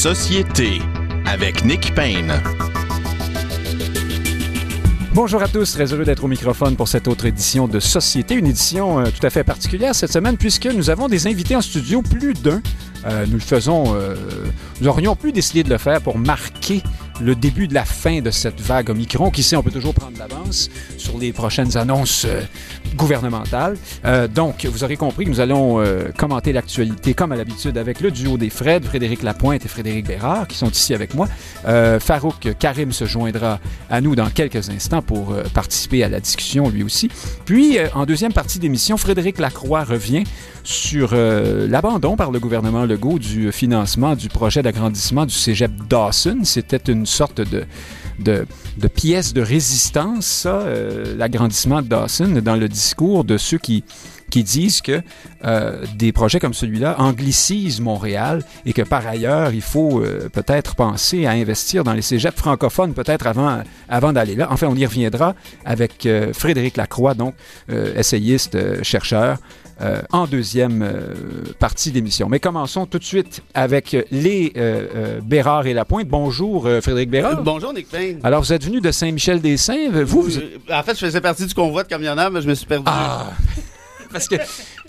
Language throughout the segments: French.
Société avec Nick Payne. Bonjour à tous, très heureux d'être au microphone pour cette autre édition de Société, une édition euh, tout à fait particulière cette semaine puisque nous avons des invités en studio, plus d'un. Euh, nous le faisons, euh, nous aurions pu décider de le faire pour marquer le début de la fin de cette vague Omicron. Qui sait, on peut toujours prendre l'avance sur les prochaines annonces euh, gouvernementales. Euh, donc, vous aurez compris que nous allons euh, commenter l'actualité comme à l'habitude avec le duo des Fred, Frédéric Lapointe et Frédéric Bérard, qui sont ici avec moi. Farouk Karim se joindra à nous dans quelques instants pour participer à la discussion lui aussi. Puis, en deuxième partie d'émission, Frédéric Lacroix revient sur l'abandon par le gouvernement Legault du financement du projet d'agrandissement du cégep Dawson. C'était une sorte de, de, pièce de résistance, ça, euh, l'agrandissement de Dawson, dans le discours de ceux qui, disent que euh, des projets comme celui-là anglicisent Montréal et que par ailleurs, il faut euh, peut-être penser à investir dans les cégeps francophones, peut-être avant, avant d'aller là. Enfin, on y reviendra avec Frédéric Lacroix, donc essayiste, chercheur, euh, en deuxième euh, partie d'émission. Mais commençons tout de suite avec les euh, euh, Bérard et Lapointe. Bonjour, Frédéric Bérard. Bonjour, Nick Payne. Alors, vous êtes venu de Saint-Michel-des-Saints. Vous, vous... En fait, je faisais partie du convoi de camionneurs, mais je me suis perdu. Ah! Parce que,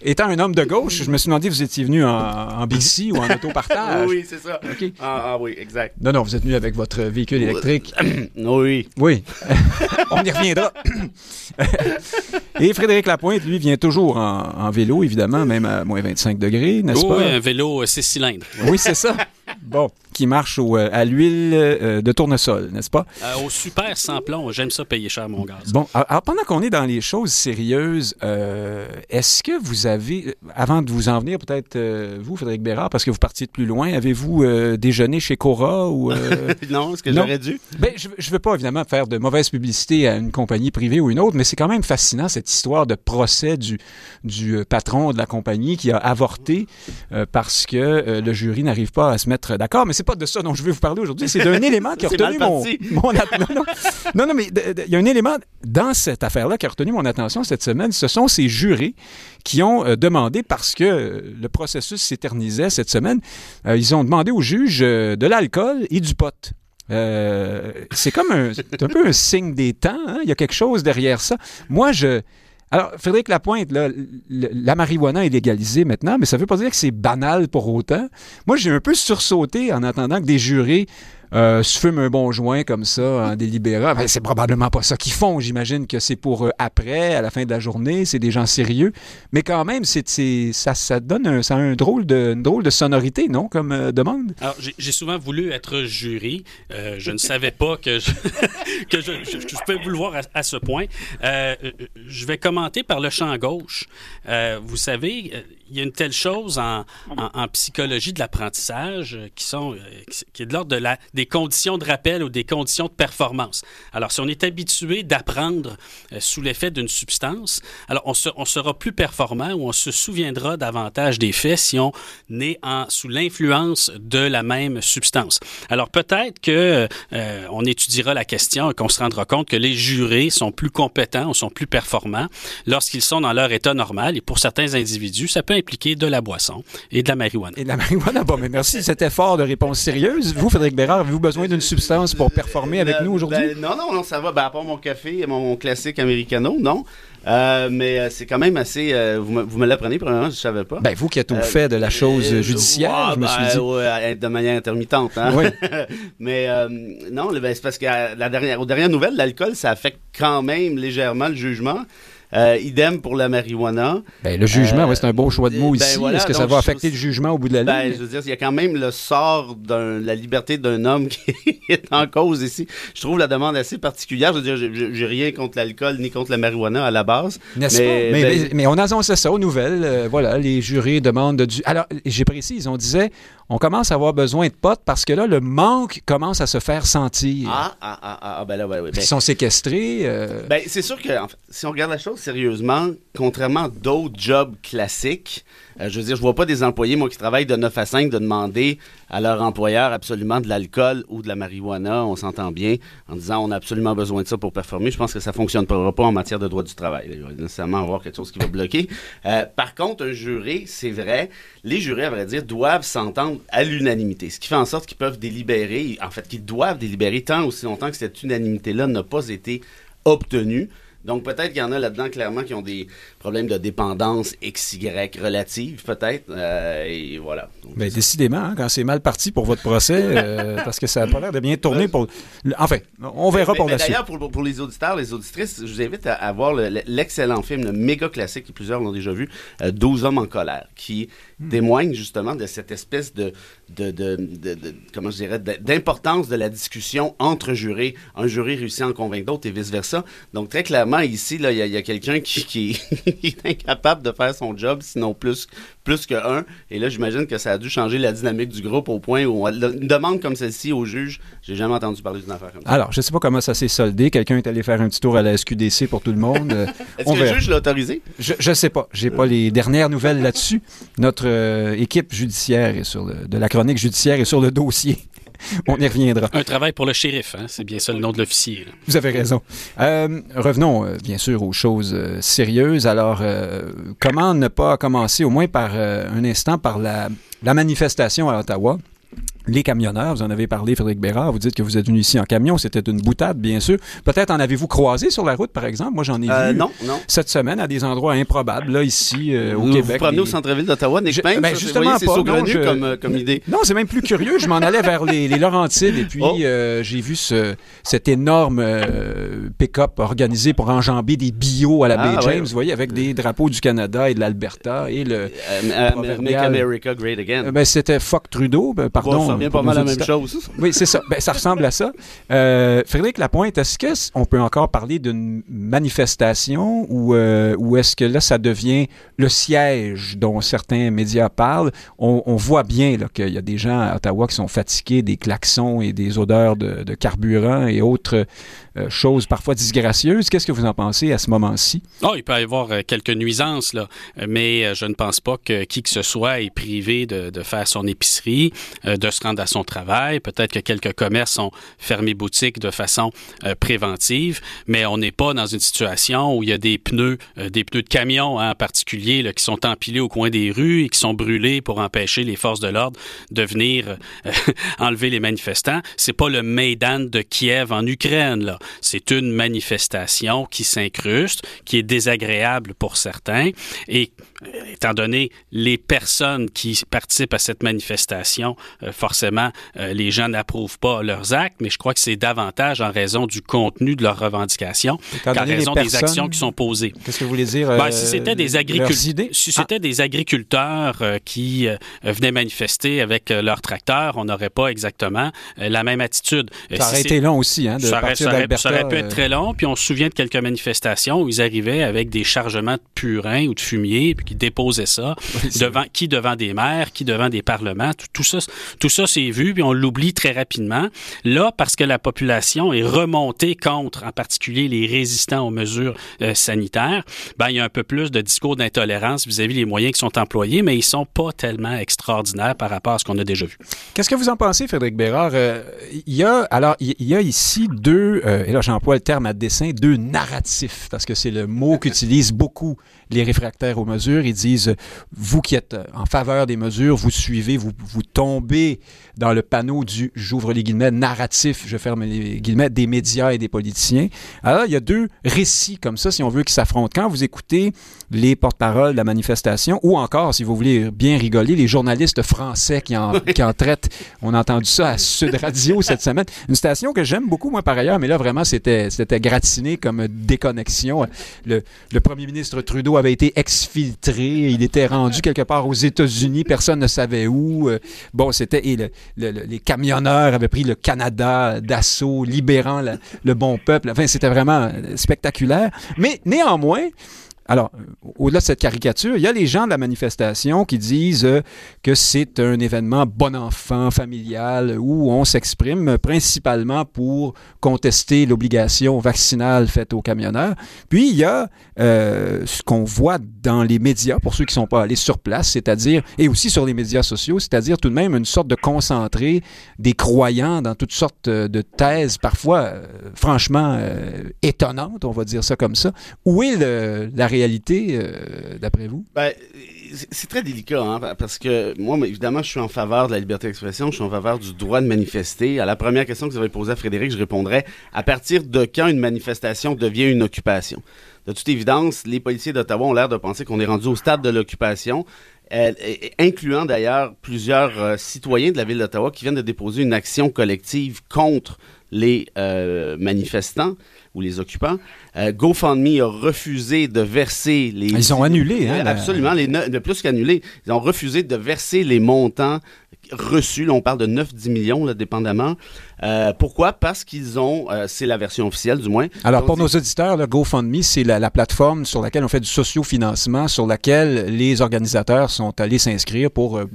étant un homme de gauche, je me suis demandé, vous étiez venu en, en bici ou en autopartage? oui, oui, c'est ça. OK. Ah, ah oui, exact. Non, non, vous êtes venu avec votre véhicule électrique. oui. Oui. On y reviendra. Et Frédéric Lapointe, lui, vient toujours en, en vélo, évidemment, même à moins 25 degrés, n'est-ce Oh, pas? oui, un vélo 6 cylindres. Oui, c'est ça. Bon, qui marche au, euh, à l'huile euh, de tournesol, n'est-ce pas? Euh, au super sans plomb, j'aime ça payer cher mon gaz. Bon, alors alors, pendant qu'on est dans les choses sérieuses, est-ce que vous avez, avant de vous en venir, peut-être vous, Frédéric Bérard, parce que vous partiez de plus loin, avez-vous déjeuné chez Cora ou... non, est-ce que j'aurais dû? Ben, je ne veux pas évidemment faire de mauvaise publicité à une compagnie privée ou une autre, mais c'est quand même fascinant cette histoire de procès du, du patron de la compagnie qui a avorté euh, parce que euh, le jury n'arrive pas à se mettre d'accord. Mais c'est pas de ça dont je vais vous parler aujourd'hui. C'est d'un élément qui a retenu mon, mon non, non. mais il y a un élément dans cette affaire-là qui a retenu mon attention cette semaine. Ce sont ces jurés qui ont euh, demandé, parce que euh, le processus s'éternisait cette semaine, euh, ils ont demandé au juge euh, de l'alcool et du pot. C'est comme un, c'est un peu un signe des temps. hein. Il y a quelque chose derrière ça. Moi, je. Alors, Frédéric Lapointe, là, la marijuana est légalisée maintenant, mais ça veut pas dire que c'est banal pour autant. Moi, j'ai un peu sursauté en attendant que des jurés euh, se fument un bon joint comme ça en délibérant. Ben, c'est probablement pas ça qu'ils font. J'imagine que c'est pour euh, après, à la fin de la journée. C'est des gens sérieux. Mais quand même, c'est, c'est- ça, ça donne un, ça a un drôle de, une drôle de sonorité, non, comme euh, demande? Alors, j'ai j'ai souvent voulu être jury. Euh, je ne savais pas que je, que je, je- je peux vous le voir à, à ce point. Je vais commenter par le champ gauche. Euh, vous savez, il y a une telle chose en, en- en psychologie de l'apprentissage euh, qui sont euh, qui- est de l'ordre de la, des conditions de rappel ou des conditions de performance. Alors, si on est habitué d'apprendre euh, sous l'effet d'une substance, alors on, se- on sera plus performant ou on se souviendra davantage des faits si on est en, sous l'influence de la même substance. Alors peut-être que euh, on étudiera la question et qu'on se rendra compte que les jurés sont plus compétents ou sont plus performants lorsqu'ils sont dans leur état normal. Et pour certains individus, ça peut impliquer de la boisson et de la marijuana. Et de la marijuana, bon, mais merci de cet effort de réponse sérieuse. Vous, Frédéric Bérard, avez-vous besoin d'une substance pour performer avec nous aujourd'hui? ben, non, non, non, ça va. Ben, à part mon café et mon, mon classique americano, non. Euh, mais euh, c'est quand même assez. euh, vous me, vous me l'apprenez, premièrement, je ne savais pas. Ben, vous qui êtes au Euh, fait de la chose euh, judiciaire, je me suis ben, dit. ouais, de manière intermittente. Hein? Oui. Mais euh, non, ben, c'est parce que la dernière, aux dernières nouvelles, l'alcool, ça affecte quand même légèrement le jugement. Euh, idem pour la marijuana. Ben, le jugement, Euh, ouais, c'est un beau choix de mots ben ici. voilà, Est-ce que ça va je- affecter le jugement au bout de la Ben, ligne? je veux dire, il y a quand même le sort de la liberté d'un homme qui est en cause ici. Je trouve la demande assez particulière. Je veux dire, j'ai- rien contre l'alcool ni contre la marijuana à la base. N'est-ce mais- pas? Mais, ben- mais- mais on annonçait ça aux nouvelles. euh, voilà, les jurés demandent du. Alors, j'ai précisé, on disait, on commence à avoir besoin de potes parce que là, le manque commence à se faire sentir. Ah, ah, ah, ah, ah, ben là, ben, oui. Ils Ben, sont séquestrés. euh, ben, c'est sûr que, en fait, si on regarde la chose, sérieusement, contrairement à d'autres jobs classiques, euh, je veux dire, je vois pas des employés, moi, qui travaillent de 9 à 5, de demander à leur employeur absolument de l'alcool ou de la marijuana, on s'entend bien, en disant on a absolument besoin de ça pour performer. Je pense que ça fonctionne pas en matière de droit du travail. Il va nécessairement avoir quelque chose qui va bloquer. Euh, par contre, un juré, c'est vrai, les jurés, à vrai dire, doivent s'entendre à l'unanimité, ce qui fait en sorte qu'ils peuvent délibérer, en fait, qu'ils doivent délibérer tant aussi longtemps que cette unanimité-là n'a pas été obtenue. Donc peut-être qu'il y en a là-dedans clairement qui ont des problèmes de dépendance XY relative peut-être euh, et voilà. Donc, ben, décidément, hein, quand c'est mal parti pour votre procès, euh, parce que ça n'a pas l'air de bien tourner pour. Enfin, on verra pour la suite. D'ailleurs, pour, pour, les auditeurs, les auditrices, je vous invite à, à voir l'excellent film, le méga classique que plusieurs l'ont déjà vu, 12 euh, hommes en colère, qui hmm. témoigne justement de cette espèce de, de, de, de, de comment je dirais, d'importance de la discussion entre jurés. Un jury réussit à en convaincre d'autres et vice versa. Donc très clairement ici, il y a, a quelqu'un qui, qui, est incapable de faire son job, sinon plus, plus que un. Et là, j'imagine que ça a dû changer la dynamique du groupe au point où une demande comme celle-ci au juge, j'ai jamais entendu parler d'une affaire comme ça. Alors, je sais pas comment ça s'est soldé. Quelqu'un est allé faire un petit tour à la SQDC pour tout le monde. Est-ce que le juge l'a autorisé? Je, ne sais pas. J'ai pas les dernières nouvelles là-dessus. Notre euh, équipe judiciaire est sur le, de la chronique judiciaire est sur le dossier. On y reviendra. Un travail pour le shérif, hein? c'est bien ça le nom de l'officier. Vous avez raison. Euh, revenons euh, bien sûr aux choses euh, sérieuses. Alors, comment ne pas commencer au moins par un instant par la manifestation à Ottawa? Les camionneurs, vous en avez parlé, Frédéric Bérard, vous dites que vous êtes venu ici en camion, c'était une boutade, bien sûr. Peut-être en avez-vous croisé sur la route, par exemple? Moi, j'en ai euh, vu non, non. cette semaine à des endroits improbables, là, ici, euh, au Québec. Vous promenez au centre-ville d'Ottawa, Payne, ben, justement je... comme, euh, comme, idée. Non, c'est même plus curieux. Je m'en allais vers les, les, Laurentides et puis oh. euh, j'ai vu ce, cet énorme euh, pick-up organisé pour enjamber des bio à la ah, baie James, vous voyez, avec des drapeaux du Canada et de l'Alberta et le... Make America Great Again. Ben, c'était Fuck Trudeau, ben, pardon. Bon, ça revient pas mal la même chose. Oui, c'est ça. Ben, ça ressemble à ça. Euh, Frédéric Lapointe, est-ce qu'on peut encore parler d'une manifestation ou, euh, ou est-ce que là, ça devient le siège dont certains médias parlent? On, on voit bien qu'il y a des gens à Ottawa qui sont fatigués des klaxons et des odeurs de, de carburant et autres euh, choses parfois disgracieuses. Qu'est-ce que vous en pensez à ce moment-ci? Oh, il peut y avoir quelques nuisances, là, mais je ne pense pas que qui que ce soit est privé de, de faire son épicerie, de se rendre à son travail. Peut-être que quelques commerces ont fermé boutique de façon préventive, mais on n'est pas dans une situation où il y a des pneus, des pneus de camion hein, en particulier, là, qui sont empilés au coin des rues et qui sont brûlés pour empêcher les forces de l'ordre de venir enlever les manifestants. C'est pas le Maidan de Kiev en Ukraine. C'est une manifestation qui s'incruste, qui est désagréable pour certains et étant donné les personnes qui participent à cette manifestation, euh, forcément, euh, les gens n'approuvent pas leurs actes, mais je crois que c'est davantage en raison du contenu de leurs revendications qu'en raison des actions qui sont posées. Qu'est-ce que vous voulez dire? Ben, si c'était des, agriculteurs, si c'était des agriculteurs euh, qui venaient manifester avec leurs tracteurs, on n'aurait pas exactement la même attitude. Ça aurait été long aussi, hein, de ça partir aurait, ça aurait pu être très long, puis on se souvient de quelques manifestations où ils arrivaient avec des chargements de purin ou de fumier, puis qui déposaient ça, devant, qui devant des maires, qui devant des parlements. Tout, tout ça, tout ça c'est vu, puis on l'oublie très rapidement. Là, parce que la population est remontée contre, en particulier les résistants aux mesures euh, sanitaires, ben, il y a un peu plus de discours d'intolérance vis-à-vis des moyens qui sont employés, mais ils sont pas tellement extraordinaires par rapport à ce qu'on a déjà vu. Qu'est-ce que vous en pensez, Frédéric Bérard? Euh, il y a, alors, il y a ici deux, euh, et là j'emploie le terme à dessin, deux narratifs, parce que c'est le mot qu'utilisent beaucoup les réfractaires aux mesures. Ils disent, vous qui êtes en faveur des mesures, vous suivez, vous, vous tombez dans le panneau du, j'ouvre les guillemets, narratif, je ferme les guillemets, des médias et des politiciens. Alors, il y a deux récits comme ça, si on veut, qui s'affrontent. Quand vous écoutez les porte-paroles de la manifestation, ou encore, si vous voulez bien rigoler, les journalistes français qui en, qui en traitent, on a entendu ça à Sud Radio cette semaine, une station que j'aime beaucoup, moi, par ailleurs, mais là, vraiment, c'était, gratiné comme déconnexion. Le, le premier ministre Trudeau avait été exfiltré, il était rendu quelque part aux États-Unis, personne ne savait où. Euh, bon, c'était et les camionneurs avaient pris le Canada d'assaut, libérant le bon peuple. Enfin, c'était vraiment spectaculaire. Mais néanmoins, alors, au-delà de cette caricature, il y a les gens de la manifestation qui disent euh, que c'est un événement bon enfant, familial, où on s'exprime principalement pour contester l'obligation vaccinale faite aux camionneurs. Puis, il y a euh, ce qu'on voit dans les médias, pour ceux qui ne sont pas allés sur place, c'est-à-dire, et aussi sur les médias sociaux, c'est-à-dire tout de même une sorte de concentré des croyants dans toutes sortes de thèses, parfois euh, franchement étonnantes, on va dire ça comme ça. Où est la réalité, euh, d'après vous? Ben, c'est très délicat, hein, parce que moi, évidemment, je suis en faveur de la liberté d'expression, je suis en faveur du droit de manifester. À la première question que vous avez posée à Frédéric, je répondrais à partir de quand une manifestation devient une occupation? De toute évidence, les policiers d'Ottawa ont l'air de penser qu'on est rendu au stade de l'occupation. incluant d'ailleurs plusieurs euh, citoyens de la ville d'Ottawa qui viennent de déposer une action collective contre les euh, manifestants ou les occupants. Euh, GoFundMe a refusé de verser les... Ils ont annulé, hein? Absolument, les de plus qu'annulé. Ils ont refusé de verser les montants reçus. Là, on parle de 9-10 millions, là, dépendamment. Euh, pourquoi? Parce qu'ils ont, euh, c'est la version officielle du moins. Alors pour nos auditeurs, le GoFundMe, c'est la, plateforme sur laquelle on fait du sociofinancement, sur laquelle les organisateurs sont allés s'inscrire pour euh,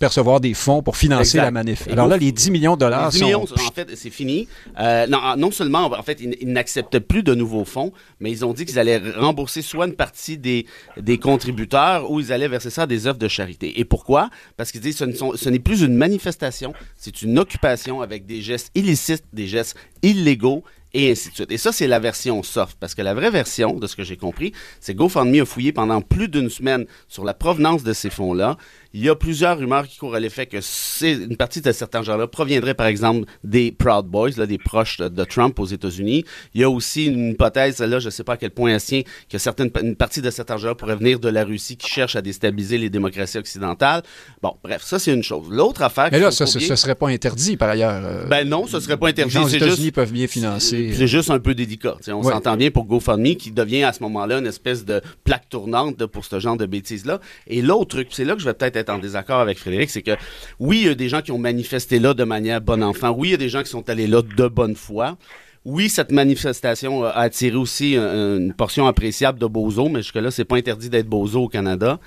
percevoir des fonds pour financer la manif. Alors là, les 10 millions de dollars 10 millions, en fait, c'est fini. non, non seulement, en fait, ils, n'acceptent plus de nouveaux fonds, mais ils ont dit qu'ils allaient rembourser soit une partie des, des contributeurs ou ils allaient verser ça à des œuvres de charité. Et pourquoi? Parce qu'ils disent ce, ce n'est plus une manifestation, c'est une occupation avec des gestes illicites, des gestes illégaux et ainsi de suite. Et ça, c'est la version soft, parce que la vraie version, de ce que j'ai compris, c'est GoFundMe a fouillé pendant plus d'une semaine sur la provenance de ces fonds-là. Il y a plusieurs rumeurs qui courent à l'effet que c'est une partie de certains gens-là proviendrait, par exemple, des Proud Boys, là, des proches de, Trump aux États-Unis. Il y a aussi une hypothèse, là, je ne sais pas à quel point elle tient, que certaines, une partie de cet argent-là pourrait venir de la Russie qui cherche à déstabiliser les démocraties occidentales. Bon, bref, ça, c'est une chose. L'autre affaire... Mais là, ça, ce serait pas interdit, par ailleurs. Euh, ben non, ce serait pas interdit. Les États-Unis peuvent bien financer. C'est juste un peu délicat. On s'entend bien pour GoFundMe, qui devient à ce moment-là une espèce de plaque tournante pour ce genre de bêtises-là. Et l'autre truc, c'est là que je vais peut-être être en désaccord avec Frédéric, c'est que oui, il y a des gens qui ont manifesté là de manière bon enfant. Oui, il y a des gens qui sont allés là de bonne foi. Oui, cette manifestation a attiré aussi une portion appréciable de bozo, mais jusque-là, c'est pas interdit d'être bozo au Canada.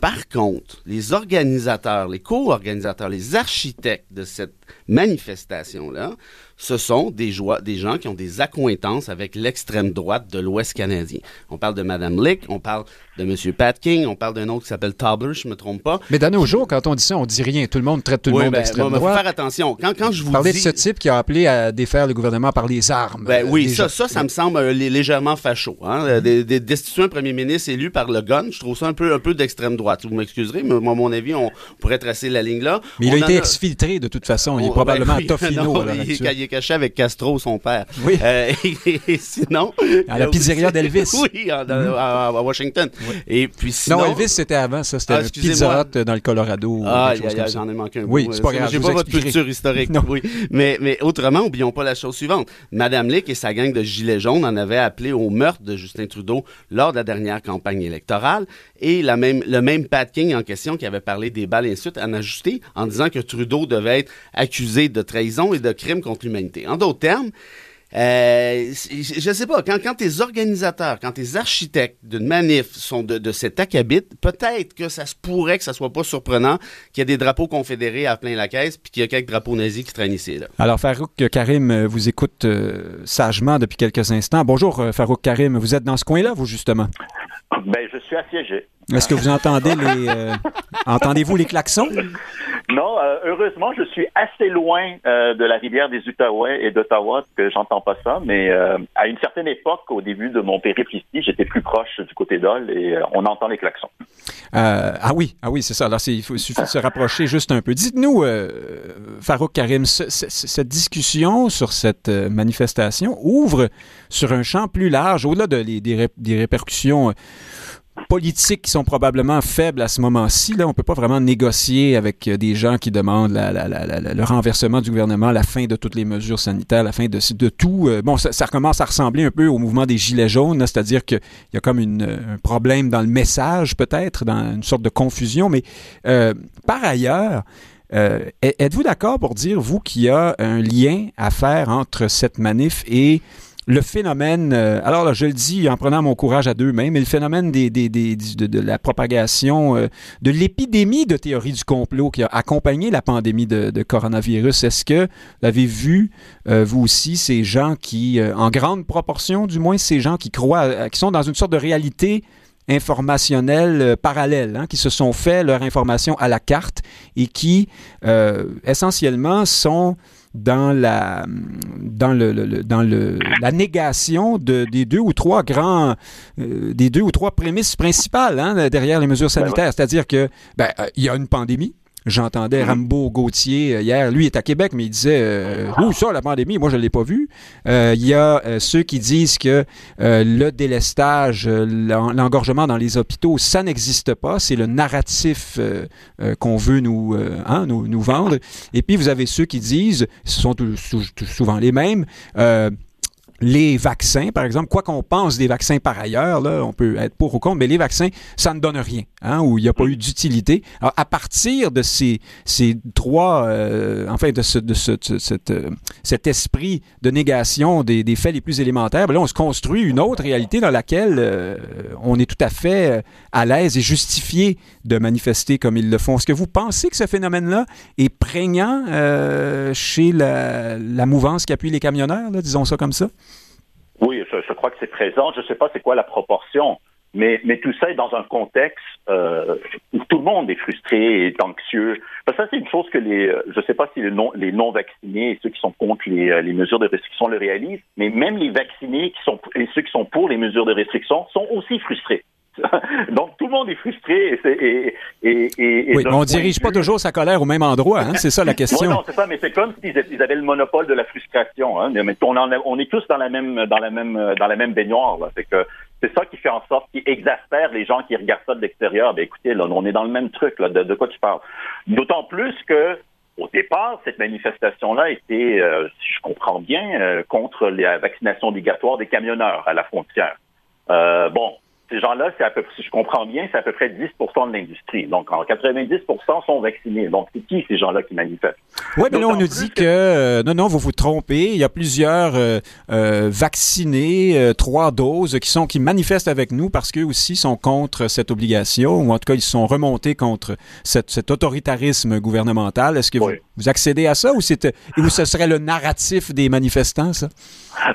Par contre, les organisateurs, les co-organisateurs, les architectes de cette manifestation-là, ce sont des, des gens qui ont des accointances avec l'extrême droite de l'Ouest canadien. On parle de Mme Lick, on parle de M. Pat King, on parle d'un autre qui s'appelle Tobler, je ne me trompe pas. Mais dans nos jours, quand on dit ça, on dit rien. Tout le monde traite tout le monde ben, d'extrême droite. Il faut faire attention. Quand, quand je vous Parlez de ce type qui a appelé à défaire le gouvernement par les armes. Ben, oui, ça, ça, ça me semble euh, légèrement facho. Hein? Des, destituer un premier ministre élu par le gun, je trouve ça un peu, un peu d'extrême droite. Vous m'excuserez, mais moi, à mon avis, on pourrait tracer la ligne là. Mais il a été exfiltré de toute façon. Il est probablement ben, Tofino. il, est caché avec Castro, son père. Oui. Euh, et, sinon. À la pizzeria d'Elvis. Oui, à, Washington. Et puis non, Elvis, c'était avant, ça. C'était ah, Pizza Hut dans le Colorado. Ah, j'en ai manqué un. Oui, c'est pas grave. J'ai pas votre culture historique. Non. Oui. Mais, mais autrement, oublions pas la chose suivante. Madame Lick et sa gang de Gilets jaunes en avaient appelé au meurtre de Justin Trudeau lors de la dernière campagne électorale. Et la même, le même Pat King en question qui avait parlé des balles ainsi en ajusté en disant que Trudeau devait être accusé de trahison et de crime contre l'humanité. En d'autres termes, euh, je sais pas, quand, quand tes organisateurs, quand tes architectes d'une manif sont de, de cet acabit, peut-être que ça se pourrait que ça soit pas surprenant qu'il y ait des drapeaux confédérés à plein la caisse puis qu'il y a quelques drapeaux nazis qui traînent ici. Là. Alors, Farouk Karim euh, vous écoute euh, sagement depuis quelques instants. Bonjour, Farouk Karim. Vous êtes dans ce coin-là, vous, justement? Ben, je suis assiégé. Est-ce que vous entendez les. Entendez-vous les klaxons? Non, euh, heureusement, je suis assez loin euh, de la rivière des Outaouais et d'Ottawa que j'entends pas ça. Mais euh, à une certaine époque, au début de mon périple ici, j'étais plus proche du côté d'Ol et on entend les klaxons. ah oui, ah oui, c'est ça. Alors, il, faut, suffit de se rapprocher juste un peu. Dites-nous, Farouk Karim, cette discussion sur cette manifestation ouvre sur un champ plus large, au-delà de, des répercussions politiques qui sont probablement faibles à ce moment-ci. Là, on peut pas vraiment négocier avec euh, des gens qui demandent le renversement du gouvernement, la fin de toutes les mesures sanitaires, la fin de, tout. Euh, bon, ça, commence à ressembler un peu au mouvement des Gilets jaunes, c'est-à-dire qu'il y a comme une, un problème dans le message, peut-être, dans une sorte de confusion. Mais euh, par ailleurs, êtes-vous d'accord pour dire, vous, qu'il y a un lien à faire entre cette manif et le phénomène, euh, alors là, je le dis en prenant mon courage à deux mains, mais le phénomène des, de, la propagation euh, de l'épidémie de théorie du complot qui a accompagné la pandémie de, coronavirus, est-ce que vous avez vu, euh, vous aussi, ces gens qui, en grande proportion du moins, ces gens qui croient, qui sont dans une sorte de réalité informationnelle parallèle, hein, qui se sont fait leur information à la carte et qui, essentiellement, sont dans la, dans le, dans le, la négation de, des deux ou trois grands, euh, des deux ou trois prémices principales hein, derrière les mesures ben sanitaires. C'est-à-dire que ben, euh, il y a une pandémie, J'entendais mhm. Rambo Gauthier euh, hier, lui est à Québec, mais il disait euh, Où ça, la pandémie Moi, je ne l'ai pas vu. Euh, il y a ceux qui disent que le délestage, l'engorgement dans les hôpitaux, ça n'existe pas. C'est le narratif qu'on veut nous, hein, nous, nous, vendre. Et puis, vous avez ceux qui disent, ce sont souvent les mêmes, les vaccins, par exemple, quoi qu'on pense des vaccins par ailleurs, là, on peut être pour ou contre, mais les vaccins, ça ne donne rien, hein, ou il n'y a pas eu d'utilité. Alors, à partir de ces, ces trois, euh, enfin, de, ce, de ce, euh, cet esprit de négation des, des, faits les plus élémentaires, ben là, on se construit une autre réalité dans laquelle euh, on est tout à fait à l'aise et justifié de manifester comme ils le font. Est-ce que vous pensez que ce phénomène-là est prégnant chez la, la mouvance qui appuie les camionneurs, là, disons ça comme ça? Oui, je, crois que c'est présent. Je ne sais pas c'est quoi la proportion, mais, mais tout ça est dans un contexte euh, où tout le monde est frustré et anxieux. Parce que ça, c'est une chose que les, euh, je ne sais pas si les non, les non vaccinés et ceux qui sont contre les, euh, les mesures de restriction le réalisent, mais même les vaccinés qui sont et ceux qui sont pour les mesures de restriction sont aussi frustrés. Donc, tout le monde est frustré. Et, et, et, oui, mais on ne dirige pas toujours sa colère au même endroit. Hein? C'est ça la question. non, c'est ça, mais c'est comme s'ils avaient le monopole de la frustration. Hein? on, on, est tous dans la même, dans la même, dans la même baignoire. C'est que c'est ça qui fait en sorte qui exaspère les gens qui regardent ça de l'extérieur. Ben écoutez, là, on est dans le même truc. Là, de, quoi tu parles? D'autant plus que au départ, cette manifestation-là était, euh, si je comprends bien, euh, contre la vaccination obligatoire des camionneurs à la frontière. Euh, bon, ces gens-là, c'est à peu si je comprends bien, c'est à peu près 10% de l'industrie. Donc, en 90% sont vaccinés. Donc, c'est qui ces gens-là qui manifestent? Oui, mais là, on nous dit que, euh, non, non, vous vous trompez. Il y a plusieurs euh, euh, vaccinés, trois doses, qui sont qui manifestent avec nous parce qu'eux aussi sont contre cette obligation, ou en tout cas, ils sont remontés contre cet autoritarisme gouvernemental. Est-ce que vous, vous, accédez à ça ou, ou ce serait le narratif des manifestants, ça?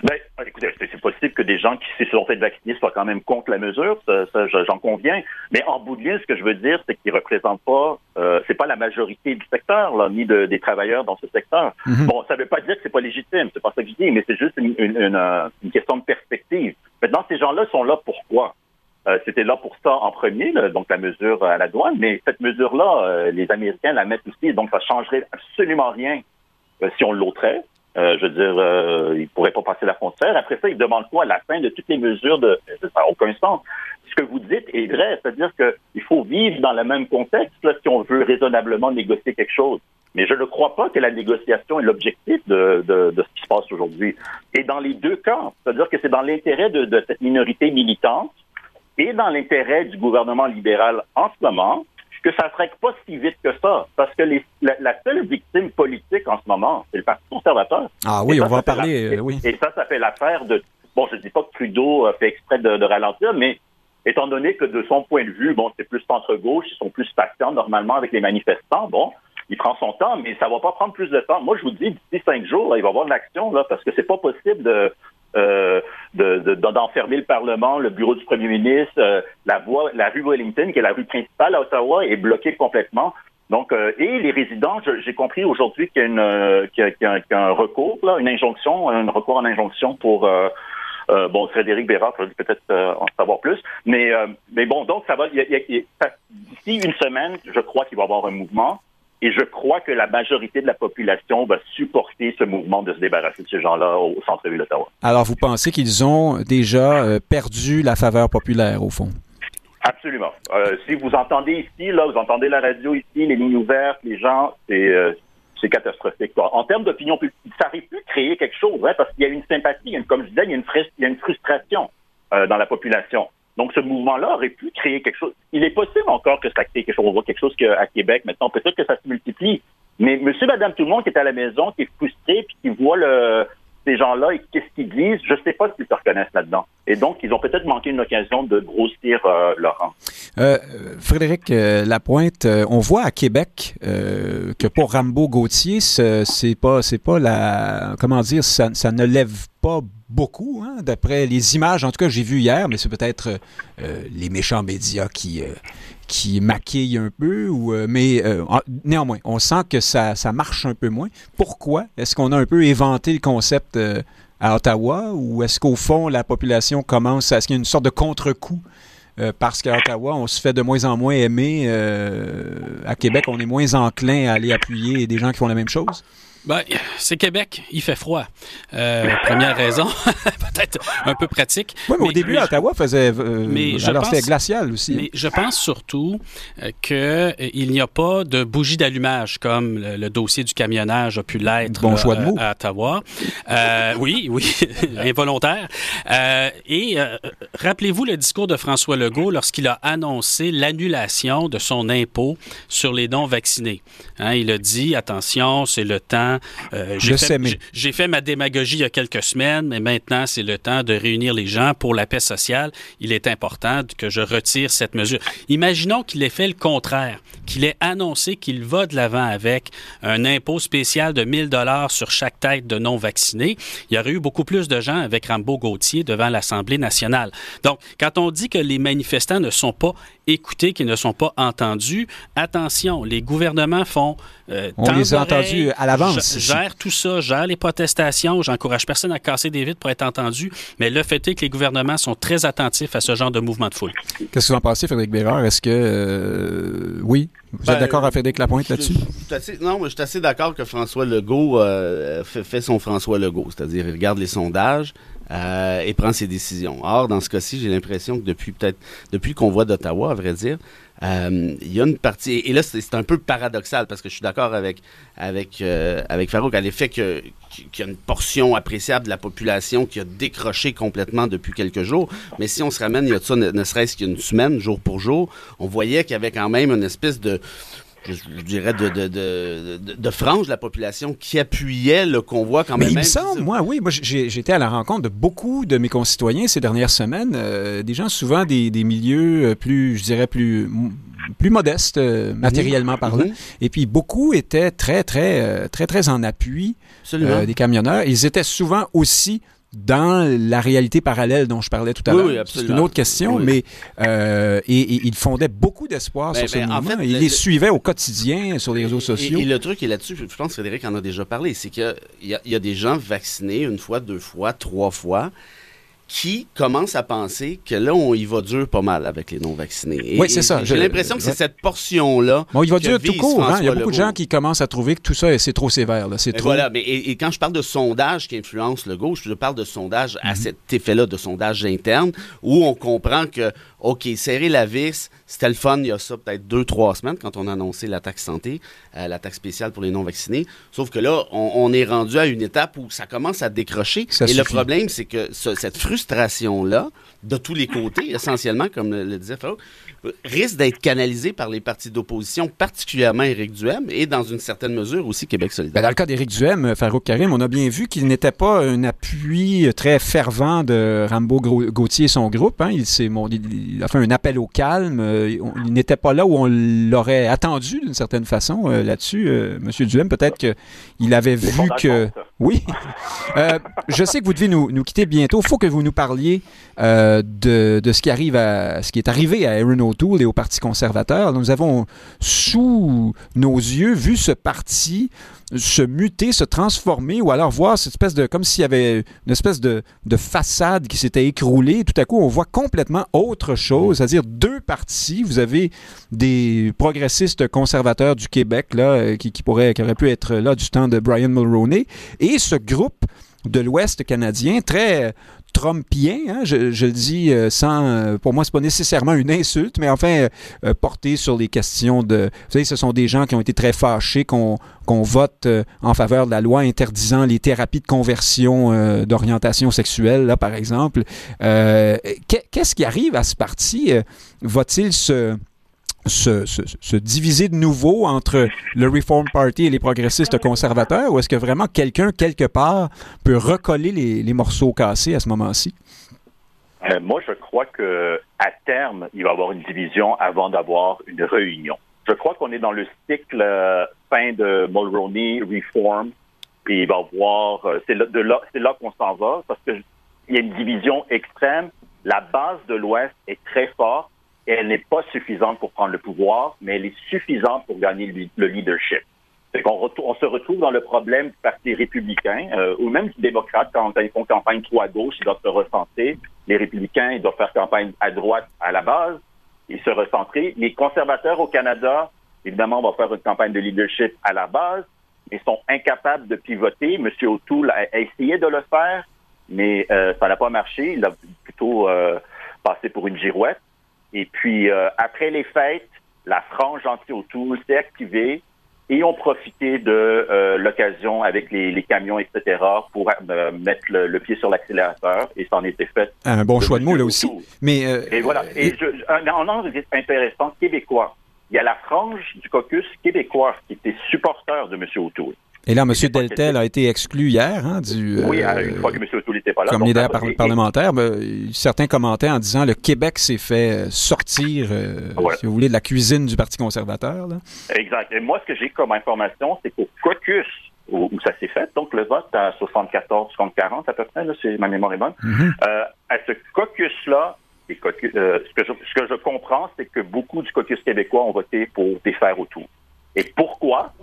Ben, écoutez, possible que des gens qui se sont fait vacciner soient quand même contre la mesure, ça, j'en conviens. Mais en bout de ligne, ce que je veux dire, c'est qu'ils ne représentent pas, euh, c'est pas la majorité du secteur, là, ni de, des travailleurs dans ce secteur. Mhm. Bon, ça ne veut pas dire que c'est pas légitime, c'est pas ça que je dis, mais c'est juste une, une, euh, une, question de perspective. Maintenant, ces gens-là sont là pourquoi? Euh, C'était là pour ça en premier, donc la mesure à la douane, mais cette mesure-là, euh, les Américains la mettent aussi, donc ça changerait absolument rien euh, si on l'ôterait. Euh, je veux dire, euh, ils pourraient pas passer la frontière. Après ça, ils demandent quoi? À la fin de toutes les mesures de ça n'a aucun sens. Ce que vous dites est vrai, c'est-à-dire qu'il faut vivre dans le même contexte là, si on veut raisonnablement négocier quelque chose. Mais je ne crois pas que la négociation est l'objectif de, de, de, ce qui se passe aujourd'hui. Et dans les deux cas, c'est-à-dire que c'est dans l'intérêt de, de cette minorité militante et dans l'intérêt du gouvernement libéral en ce moment que ça ne serait pas si vite que ça. Parce que les, la, seule victime politique en ce moment, c'est le Parti conservateur. Ah oui, on va en parler, euh, oui. Et ça, ça fait l'affaire de... Bon, je ne dis pas que Trudeau fait exprès de, de, ralentir, mais étant donné que de son point de vue, bon, c'est plus centre-gauche, ils sont plus patients normalement avec les manifestants, bon, il prend son temps, mais ça va pas prendre plus de temps. Moi, je vous dis, d'ici cinq jours, là, il va y avoir de l'action, là, parce que c'est pas possible de, euh, d'enfermer le Parlement, le bureau du premier ministre, euh, la voie, la rue Wellington, qui est la rue principale à Ottawa, est bloquée complètement. Donc, euh, et les résidents, j'ai compris aujourd'hui qu'il y a, une, qu'il y a, un, recours, là, une injonction, un recours en injonction pour bon, Frédéric Bérard peut-être en savoir plus. Mais, mais bon, donc ça va. D'ici une semaine, je crois qu'il va y avoir un mouvement. Et je crois que la majorité de la population va supporter ce mouvement de se débarrasser de ces gens-là au centre-ville d'Ottawa. Alors, vous pensez qu'ils ont déjà euh, perdu la faveur populaire, au fond? Absolument. Euh, si vous entendez ici, là, vous entendez la radio ici, les lignes ouvertes, les gens, c'est euh, catastrophique. En termes d'opinion publique, ça aurait pu créer quelque chose, hein, parce qu'il y a une sympathie, comme je disais, il y a une, il y a une frustration dans la population. Donc, ce mouvement-là aurait pu créer quelque chose. Il est possible encore que ça crée quelque chose. On voit quelque chose à Québec maintenant. Peut-être que ça se multiplie. Mais monsieur, madame, tout le monde qui est à la maison, qui est frustré, puis qui voit le, ces gens-là, qu'est-ce qu'ils disent, je ne sais pas s'ils se reconnaissent là-dedans. Et donc, ils ont peut-être manqué une occasion de grossir leur rang. Euh, Frédéric euh, Lapointe, euh, on voit à Québec que pour Rambo Gauthier, ce- c'est pas, pas la, comment dire, ça, ne lève pas beaucoup, hein, d'après les images, en tout cas, j'ai vues hier, mais c'est peut-être les méchants médias qui, qui maquillent un peu, mais néanmoins, on sent que ça, ça marche un peu moins. Pourquoi? Est-ce qu'on a un peu éventé le concept à Ottawa, ou est-ce qu'au fond, la population commence à... Est-ce qu'il y a une sorte de contre-coup euh, parce qu'à Ottawa, on se fait de moins en moins aimer. euh, à Québec, on est moins enclin à aller appuyer des gens qui font la même chose? Ben, c'est Québec, il fait froid. Euh, première raison, peut-être un peu pratique. Oui, mais, au début, mais- Ottawa faisait. euh, mais alors, c'était glacial aussi. Mais je pense surtout euh, que euh, il n'y a pas de bougie d'allumage comme le, le dossier du camionnage a pu l'être Bon choix de mots. à Ottawa. Oui, oui, involontaire. Et rappelez-vous le discours de François Legault lorsqu'il a annoncé l'annulation de son impôt sur les non-vaccinés. Hein, il a dit attention, c'est le temps. Euh, j'ai mais- fait ma démagogie il y a quelques semaines, mais maintenant, c'est le temps de réunir les gens pour la paix sociale. Il est important que je retire cette mesure. Imaginons qu'il ait fait le contraire, qu'il ait annoncé qu'il va de l'avant avec un impôt spécial de 1000 dollars sur chaque tête de non-vaccinés. Il y aurait eu beaucoup plus de gens avec Rambo Gauthier devant l'Assemblée nationale. Donc, quand on dit que les manifestants ne sont pas écoutés, qu'ils ne sont pas entendus, attention, les gouvernements font euh, On les a entendus à l'avance gèrent tout ça, gèrent les protestations. J'encourage personne à casser des vitres pour être entendu, mais le fait est que les gouvernements sont très attentifs à ce genre de mouvement de foule. Qu'est-ce que vous en pensez, Frédéric Bérard? Est-ce que. euh, oui? Vous Ben, êtes d'accord avec Frédéric Lapointe là-dessus? non, mais je suis assez d'accord que François Legault euh, fait, fait son François Legault, c'est-à-dire il regarde les sondages euh, et prend ses décisions. Or, dans ce cas-ci, j'ai l'impression que depuis peut-être depuis le convoi d'Ottawa, à vrai dire, euh, il y a une partie et là c'est c'est un peu paradoxal parce que je suis d'accord avec avec euh, avec Farouk à l'effet que qu'il y a une portion appréciable de la population qui a décroché complètement depuis quelques jours. Mais si on se ramène, il y a de ça ne, ne serait-ce qu'une semaine, jour pour jour, on voyait qu'il y avait quand même une espèce de je, je dirais, de, de, de, de, frange de la population qui appuyait le convoi quand Mais même. il me même semble, moi, oui, moi été à la rencontre de beaucoup de mes concitoyens ces dernières semaines, euh, des gens souvent des, des milieux euh, plus, je dirais, plus, plus modestes, euh, matériellement parlant. Mhm. Et puis beaucoup étaient très, très, très, très en appui euh, des camionneurs. Ils étaient souvent aussi dans la réalité parallèle dont je parlais tout à Oui, l'heure. oui, C'est absolument. une autre question, Oui. mais euh, et, et ils fondaient beaucoup d'espoir Ben, sur ce ben, en mouvement. fait, le- les le- suivaient au quotidien sur les réseaux sociaux. Et, et le truc est là-dessus, je pense que Frédéric en a déjà parlé, c'est qu'il y, il y a des gens vaccinés une fois, deux fois, trois fois, qui commencent à penser que là, on y va dur pas mal avec les non-vaccinés. Oui, c'est ça. J'ai l'impression que c'est cette portion-là. Bon, il va dire tout court. hein. Il y a beaucoup de gens qui commencent à trouver que tout ça, c'est trop sévère. là. C'est Mais trop. voilà, mais et, et quand je parle de sondage qui influence le gauche, je parle de sondage Mhm. à cet effet-là, de sondage interne, où on comprend que, OK, serrer la vis, c'était le fun il y a ça peut-être deux, trois semaines quand on a annoncé la taxe santé, euh, la taxe spéciale pour les non-vaccinés. Sauf que là, on, on est rendu à une étape où ça commence à décrocher. Ça et le problème, c'est que ce- cette frustration-là, de tous les côtés, essentiellement, comme le, le disait Farouk, euh, risque d'être canalisée par les partis d'opposition, particulièrement Éric Duhem, et dans une certaine mesure aussi Québec Ben, solidaire. dans le cas d'Éric Duhem, euh, Farouk Karim, on a bien vu qu'il n'était pas un appui très fervent de Rambo Gauthier et son groupe. hein. Il, a fait un appel au calme. euh, il n'était pas là où on l'aurait attendu d'une certaine façon euh, là-dessus. euh, Monsieur Duhem, peut-être qu'il avait vu que... Oui. Euh, je sais que vous devez nous, nous quitter bientôt. Il faut que vous nous parliez euh, de, ce qui arrive à ce qui est arrivé à Aaron O'Toole et au Parti conservateur. Nous avons sous nos yeux vu ce parti se muter, se transformer, ou alors voir cette espèce de comme s'il y avait une espèce de, de façade qui s'était écroulée. Tout à coup, on voit complètement autre chose, c'est-à-dire deux partis. Vous avez des progressistes conservateurs du Québec là, qui, qui qui auraient pu être là du temps de Brian Mulroney, et ce groupe de l'Ouest canadien très trumpien, hein, je, le dis euh, sans, euh, pour moi c'est pas nécessairement une insulte, mais enfin euh, porté sur les questions de, vous savez, ce sont des gens qui ont été très fâchés qu'on vote en faveur de la loi interdisant les thérapies de conversion d'orientation sexuelle, là par exemple. Qu'est- Qu'est-ce qui arrive à ce parti? Va-t-il se se, se, se, diviser de nouveau entre le Reform Party et les progressistes conservateurs, ou est-ce que vraiment quelqu'un, quelque part, peut recoller les, les morceaux cassés à ce moment-ci? Euh, moi, je crois que à terme, il va y avoir une division avant d'avoir une réunion. Je crois qu'on est dans le cycle euh, fin de Mulroney, Reform, puis il va y avoir, euh, c'est là, là, qu'on s'en va, parce qu'il y a une division extrême. La base de l'Ouest est très forte elle n'est pas suffisante pour prendre le pouvoir, mais elle est suffisante pour gagner le, leadership. Qu'on on se retrouve dans le problème du Parti républicain euh, ou même du démocrate quand ils font campagne trop à gauche, ils doivent se recentrer. Les républicains, ils doivent faire campagne à droite à la base, ils se recentrer. Les conservateurs au Canada, évidemment, vont faire une campagne de leadership à la base, mais sont incapables de pivoter. M. O'Toole a, essayé de le faire, mais euh, ça n'a pas marché. Il a plutôt euh, passé pour une girouette. Et puis, euh, après les fêtes, la frange anti-O'Toole s'est activée et ont profité de euh, l'occasion avec les, camions, etc., pour euh, mettre le, pied sur l'accélérateur et ça en était fait. Un bon choix de mots, là aussi. Mais, et voilà. Et, Je, un, un intéressant québécois. Il y a la frange du caucus québécois qui était supporter de M. O'Toole. Et là, M. Deltel a été exclu hier hein, du. Oui, euh, une fois que M. O'Toole n'était pas là. Comme leader parlementaire, ben, certains commentaient en disant le Québec s'est fait euh, sortir, euh, si vous voulez, de la cuisine du Parti conservateur. Là. Exact. Et moi, ce que j'ai comme information, c'est qu'au caucus, où, ça s'est fait, donc le vote à 74 contre 40 à peu près, là, c'est ma mémoire est bonne, mm-hmm. à ce caucus-là, ce, que je, ce que je comprends, c'est que beaucoup du caucus québécois ont voté pour défaire autour. Et pourquoi?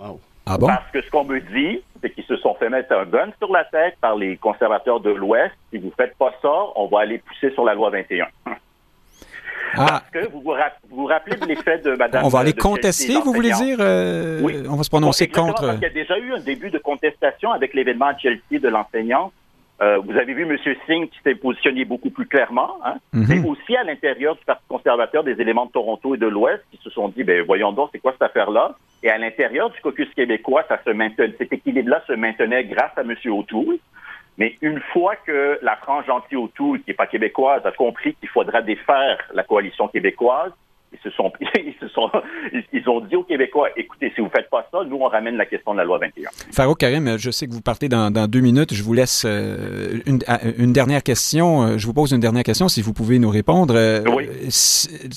Ah bon? Parce que ce qu'on me dit, c'est qu'ils se sont fait mettre un gun sur la tête par les conservateurs de l'Ouest. Si vous ne faites pas ça, on va aller pousser sur la loi 21. Ah. Parce que vous vous, vous rappelez de l'effet de Mme. On va aller contester, vous voulez dire euh, Oui. On va se prononcer contre. Parce il y a déjà eu un début de contestation avec l'événement à Chelsea de l'enseignant. Euh, vous avez vu M. Singh qui s'est positionné beaucoup plus clairement, hein, mais aussi à l'intérieur du Parti conservateur des éléments de Toronto et de l'Ouest qui se sont dit, ben voyons donc, c'est quoi cette affaire-là? Et à l'intérieur du caucus québécois, ça se maintenait, cet équilibre-là se maintenait grâce à M. O'Toole. Mais une fois que la frange anti-O'Toole, qui n'est pas québécoise, a compris qu'il faudra défaire la coalition québécoise, ils se sont, ils se sont, ils ont dit aux Québécois, écoutez, si vous faites pas ça, nous on ramène la question de la loi 21. Farouk Karim, je sais que vous partez dans, deux minutes. Je vous laisse euh, une, une, dernière question. Euh, je vous pose une dernière question, si vous pouvez nous répondre. Euh, oui.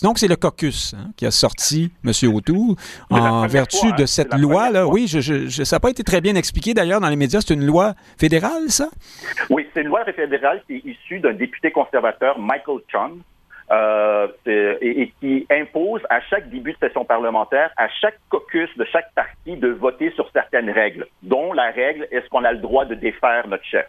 Donc c'est le caucus hein, qui a sorti M. O'Toole en vertu de hein. cette loi là. Oui, je, je, ça n'a pas été très bien expliqué d'ailleurs dans les médias. C'est une loi fédérale, ça? Oui, c'est une loi fédérale qui est issue d'un député conservateur, Michael Chung euh, et, qui impose à chaque début de session parlementaire, à chaque caucus de chaque parti de voter sur certaines règles, dont la règle est-ce qu'on a le droit de défaire notre chef?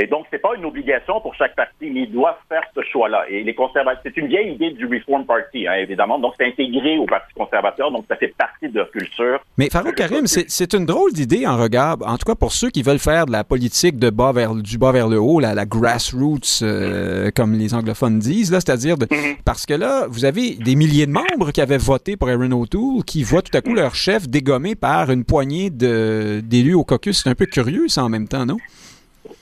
Et donc, c'est pas une obligation pour chaque parti, mais ils doivent faire ce choix-là. Et les conservateurs, c'est une vieille idée du Reform Party, hein, évidemment. Donc, c'est intégré au Parti conservateur, donc ça fait partie de leur culture. Mais Farouk Karim, c'est une drôle d'idée en regard, en tout cas pour ceux qui veulent faire de la politique de bas vers, du bas vers le haut, la, la grassroots, euh, comme les anglophones disent, là, c'est-à-dire mm-hmm. parce que là, vous avez des milliers de membres qui avaient voté pour Aaron O'Toole, qui voient tout à coup leur chef dégommé par une poignée d'élus au caucus. C'est un peu curieux, ça, en même temps, non?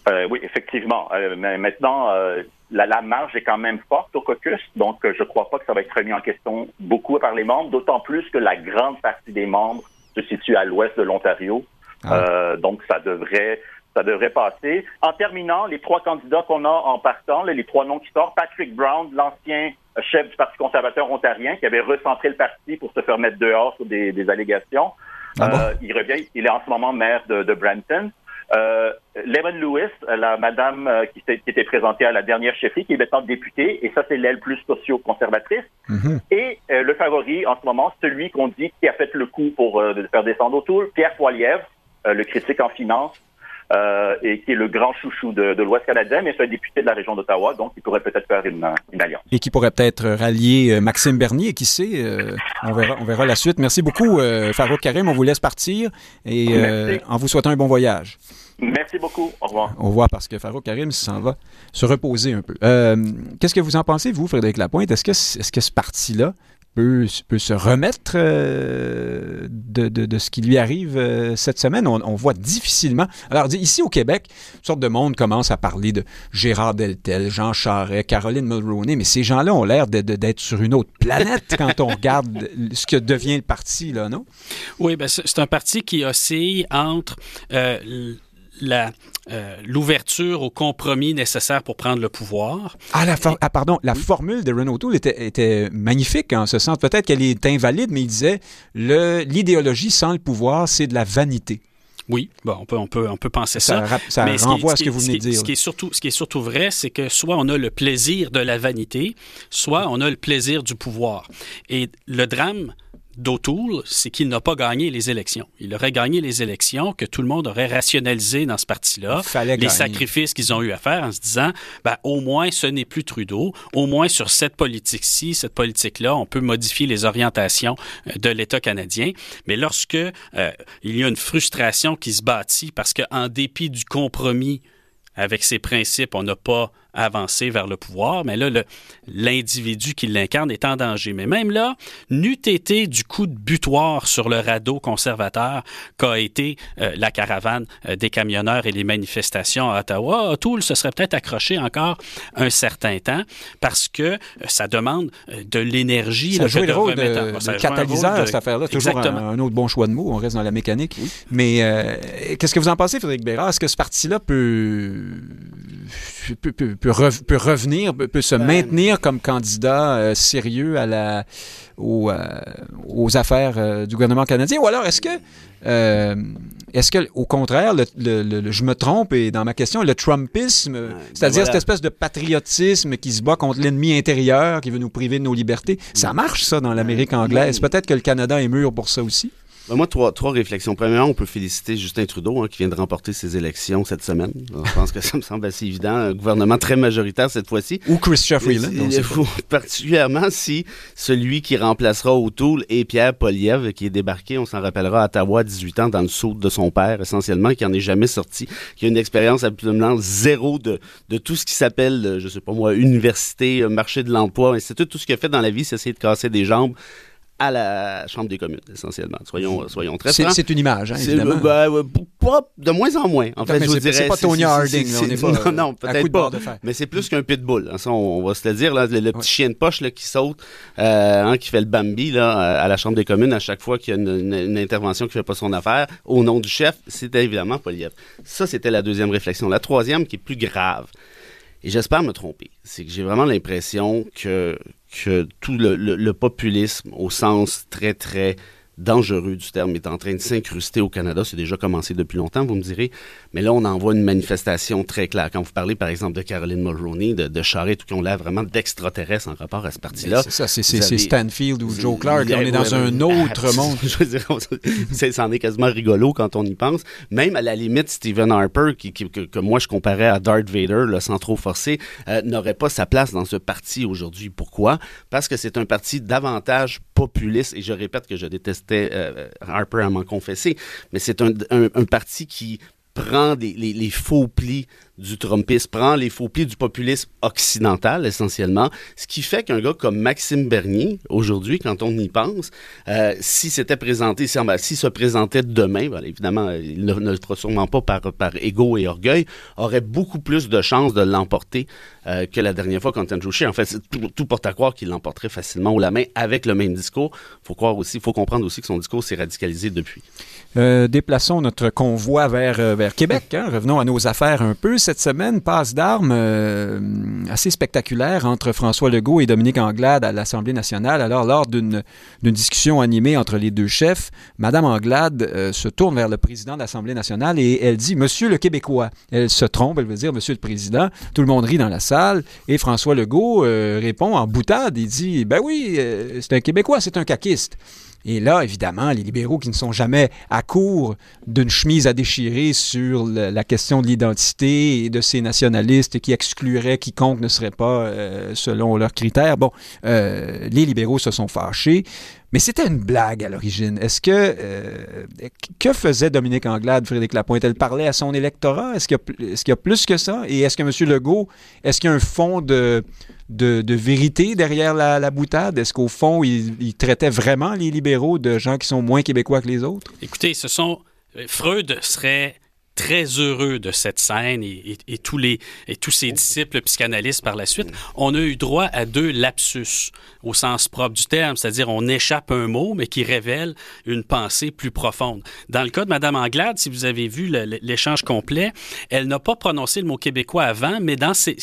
Euh, oui, effectivement. Euh, mais maintenant, euh, la, la, marge est quand même forte au caucus, donc je ne crois pas que ça va être remis en question beaucoup par les membres, d'autant plus que la grande partie des membres se situe à l'ouest de l'Ontario. Ah. donc ça devrait ça devrait passer. En terminant, les trois candidats qu'on a en partant, les trois noms qui sortent, Patrick Brown, l'ancien chef du Parti conservateur ontarien, qui avait recentré le parti pour se faire mettre dehors sur des, des allégations. Ah il revient, il est en ce moment maire de, de Brampton. Euh, Lemon Lewis, la madame euh, qui, qui, était présentée à la dernière chefferie, qui est maintenant députée, et ça, c'est l'aile plus socio-conservatrice. Mhm. Et euh, le favori, en ce moment, celui qu'on dit qui a fait le coup pour euh, faire descendre autour, Pierre Poilievre, le critique en finance, et qui est le grand chouchou de, de l'Ouest canadien, mais c'est un député de la région d'Ottawa, donc il pourrait peut-être faire une, une, alliance. Et qui pourrait peut-être rallier Maxime Bernier, qui sait, on, verra, on verra la suite. Merci beaucoup, Farouk Karim, on vous laisse partir, et en vous souhaitant un bon voyage. Merci beaucoup. Au revoir. Au revoir, parce que Farouk Karim s'en va se reposer un peu. Euh, qu'est-ce que vous en pensez, vous, Frédéric Lapointe? Est-ce que, est -ce que ce parti-là peut, peut se remettre euh, de, de, de ce qui lui arrive euh, cette semaine. On, on voit difficilement. Alors, ici au Québec, une sorte de monde commence à parler de Gérard Deltel, Jean Charest, Caroline Mulroney, mais ces gens-là ont l'air d'être sur une autre planète quand on regarde ce que devient le parti, là, non? Oui, ben, c'est c'est un parti qui oscille entre euh, euh, l'ouverture au compromis nécessaire pour prendre le pouvoir. Ah, la for- ah, pardon, la formule de Renault Tool était, était magnifique en ce sens. Peut-être qu'elle est invalide, mais il disait le- l'idéologie sans le pouvoir, c'est de la vanité. Oui, bon, on peut, on peut, on peut penser Ça, ça. Mais renvoie à ce ce que vous venez de dire. Ce qui est surtout, ce qui est surtout vrai, c'est que soit on a le plaisir de la vanité, soit on a le plaisir du pouvoir. Et le drame d'O'Toole, c'est qu'il n'a pas gagné les élections. Il aurait gagné les élections que tout le monde aurait rationalisé dans ce parti-là. Les gagner. sacrifices qu'ils ont eu à faire en se disant, ben, au moins ce n'est plus Trudeau, au moins sur cette politique-ci, cette politique-là, on peut modifier les orientations euh, de l'État canadien. Mais lorsque euh, il y a une frustration qui se bâtit parce qu'en dépit du compromis avec ses principes, on n'a pas avancé vers le pouvoir, mais là, l'individu qui l'incarne est en danger. Mais même là, n'eût été du coup de butoir sur le radeau conservateur qu'a été euh, la caravane euh, des camionneurs et les manifestations à Ottawa, O'Toole se serait peut-être accroché encore un certain temps parce que euh, ça demande de l'énergie. Ça que le rôle de, catalyseur, de- cette affaire-là. Toujours un, Exactement. un autre bon choix de mots. On reste dans la mécanique. Mais euh, qu'est-ce que vous en pensez, Frédéric Bérard? Est-ce que ce parti-là peut, peut, peut- peut rev- peut revenir, peut, se Ben, maintenir comme candidat euh, sérieux à la, aux, euh, aux affaires euh, du gouvernement canadien? Ou alors est-ce que, est-ce que, au contraire, le, le- je me trompe et dans ma question, le Trumpisme, c'est-à-dire ben voilà. cette espèce de patriotisme qui se bat contre l'ennemi intérieur, qui veut nous priver de nos libertés, ça marche ça dans l'Amérique anglaise? Peut-être que le Canada est mûr pour ça aussi? Ben, moi, trois, trois réflexions. Premièrement, on peut féliciter Justin Trudeau, hein, qui vient de remporter ses élections cette semaine. Je pense que ça me semble assez évident. Un gouvernement très majoritaire cette fois-ci. Ou Christophe Freeland. particulièrement si celui qui remplacera O'Toole est Pierre Poliev, qui est débarqué, on s'en rappellera, à Ottawa à 18 ans, dans le saut de son père, essentiellement, qui en est jamais sorti, qui a une expérience absolument zéro de, de tout ce qui s'appelle, euh, je sais pas moi, université, euh, marché de l'emploi, c'est tout, tout ce qu'il a fait dans la vie, c'est essayer de casser des jambes à la Chambre des communes, essentiellement. Soyons, soyons très francs. c'est une image, hein, évidemment. ben, de moins en moins. En Non, fait, je vous dirais. c'est pas Tony Harding, là, on est pas, non, euh, non, peut-être pas. de. Mais c'est plus qu'un pitbull. hein, ça, on, on va se le dire. Là, le, le petit chien de poche là, qui saute, euh, hein, qui fait le Bambi là, à à la Chambre des communes à chaque fois qu'il y a une, une- une intervention qui fait pas son affaire, au nom du chef, c'était évidemment Poliev. Ça, c'était la deuxième réflexion. La troisième, qui est plus grave, et j'espère me tromper, c'est que j'ai vraiment l'impression que, que tout le, populisme, au sens très, très dangereux du terme, est en train de s'incruster au Canada. C'est déjà commencé depuis longtemps, vous me direz. Mais là, on en voit une manifestation très claire. Quand vous parlez, par exemple, de Caroline Mulroney, de, de Charest, tout qui ont l'air vraiment d'extraterrestres en rapport à ce parti-là. C'est ça, c'est avez- Stanfield ou Joe Clark. On est dans ouais, un autre monde. Je veux dire, c'en est quasiment rigolo quand on y pense. Même à la limite, Stephen Harper, qui, qui- que, que moi je comparais à Darth Vader, là, sans trop forcer, euh, n'aurait pas sa place dans ce parti aujourd'hui. Pourquoi? Parce que c'est un parti davantage populiste, et je répète que je détestais euh, Harper à m'en confesser, mais c'est un, un- un parti qui prend des- les faux plis du Trumpisme, prend les faux plis du populisme occidental essentiellement, ce qui fait qu'un gars comme Maxime Bernier, aujourd'hui, quand on y pense, euh, si c'était présenté, si, s'il se présentait demain, ben, évidemment, il ne, le fera sûrement pas par, par ego et orgueil, aurait beaucoup plus de chances de l'emporter euh, que la dernière fois contre Andrew Scheer. En fait, tout, tout porte à croire qu'il l'emporterait facilement haut la main avec le même discours. Faut croire aussi, faut comprendre aussi que son discours s'est radicalisé depuis. Euh, déplaçons notre convoi vers, vers Québec. hein. Revenons à nos affaires un peu. Cette semaine, passe d'armes euh, assez spectaculaire entre François Legault et Dominique Anglade à l'Assemblée nationale. Alors, lors d'une discussion animée entre les deux chefs, Madame Anglade euh, se tourne vers le président de l'Assemblée nationale et elle dit « Monsieur le Québécois ». Elle se trompe, elle veut dire « Monsieur le Président ». Tout le monde rit dans la salle et François Legault euh, répond en boutade. Il dit « Ben oui, c'est un Québécois, c'est un caquiste ». Et là, évidemment, les libéraux qui ne sont jamais à court d'une chemise à déchirer sur la question de l'identité et de ces nationalistes qui exclueraient quiconque ne serait pas euh, selon leurs critères, bon, euh, les libéraux se sont fâchés. Mais c'était une blague à l'origine. Est-ce que euh, que faisait Dominique Anglade, Frédéric Lapointe? Elle parlait à son électorat? Est-ce qu'il y, y a plus que ça? Et est-ce que M. Legault, est-ce qu'il y a un fond de de, vérité derrière la, boutade? Est-ce qu'au fond, il, il traitait vraiment les libéraux de gens qui sont moins québécois que les autres? Écoutez, ce sont... euh, Freud serait très heureux de cette scène et, et- et tous, les, et tous ses disciples psychanalystes par la suite. On a eu droit à deux lapsus au sens propre du terme, c'est-à-dire on échappe un mot, mais qui révèle une pensée plus profonde. Dans le cas de Mme Anglade, si vous avez vu l'échange complet, elle n'a pas prononcé le mot québécois avant, mais dans ses,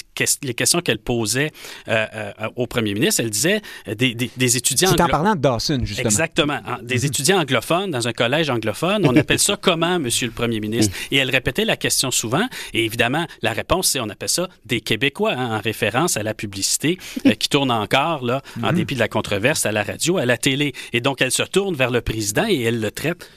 les questions qu'elle posait euh, euh, au premier ministre, elle disait euh, des, des- des étudiants... C'est en parlant de Dawson, justement. Exactement. En- Des étudiants anglophones dans un collège anglophone, on appelle ça comment, Monsieur le Premier ministre? Et elle répétait la question souvent. Et évidemment, la réponse, c'est on appelle ça des Québécois, hein, en référence à la publicité euh, qui tourne encore, là, en dépit de la controverse, à la radio, à la télé. Et donc, elle se tourne vers le président et elle le traite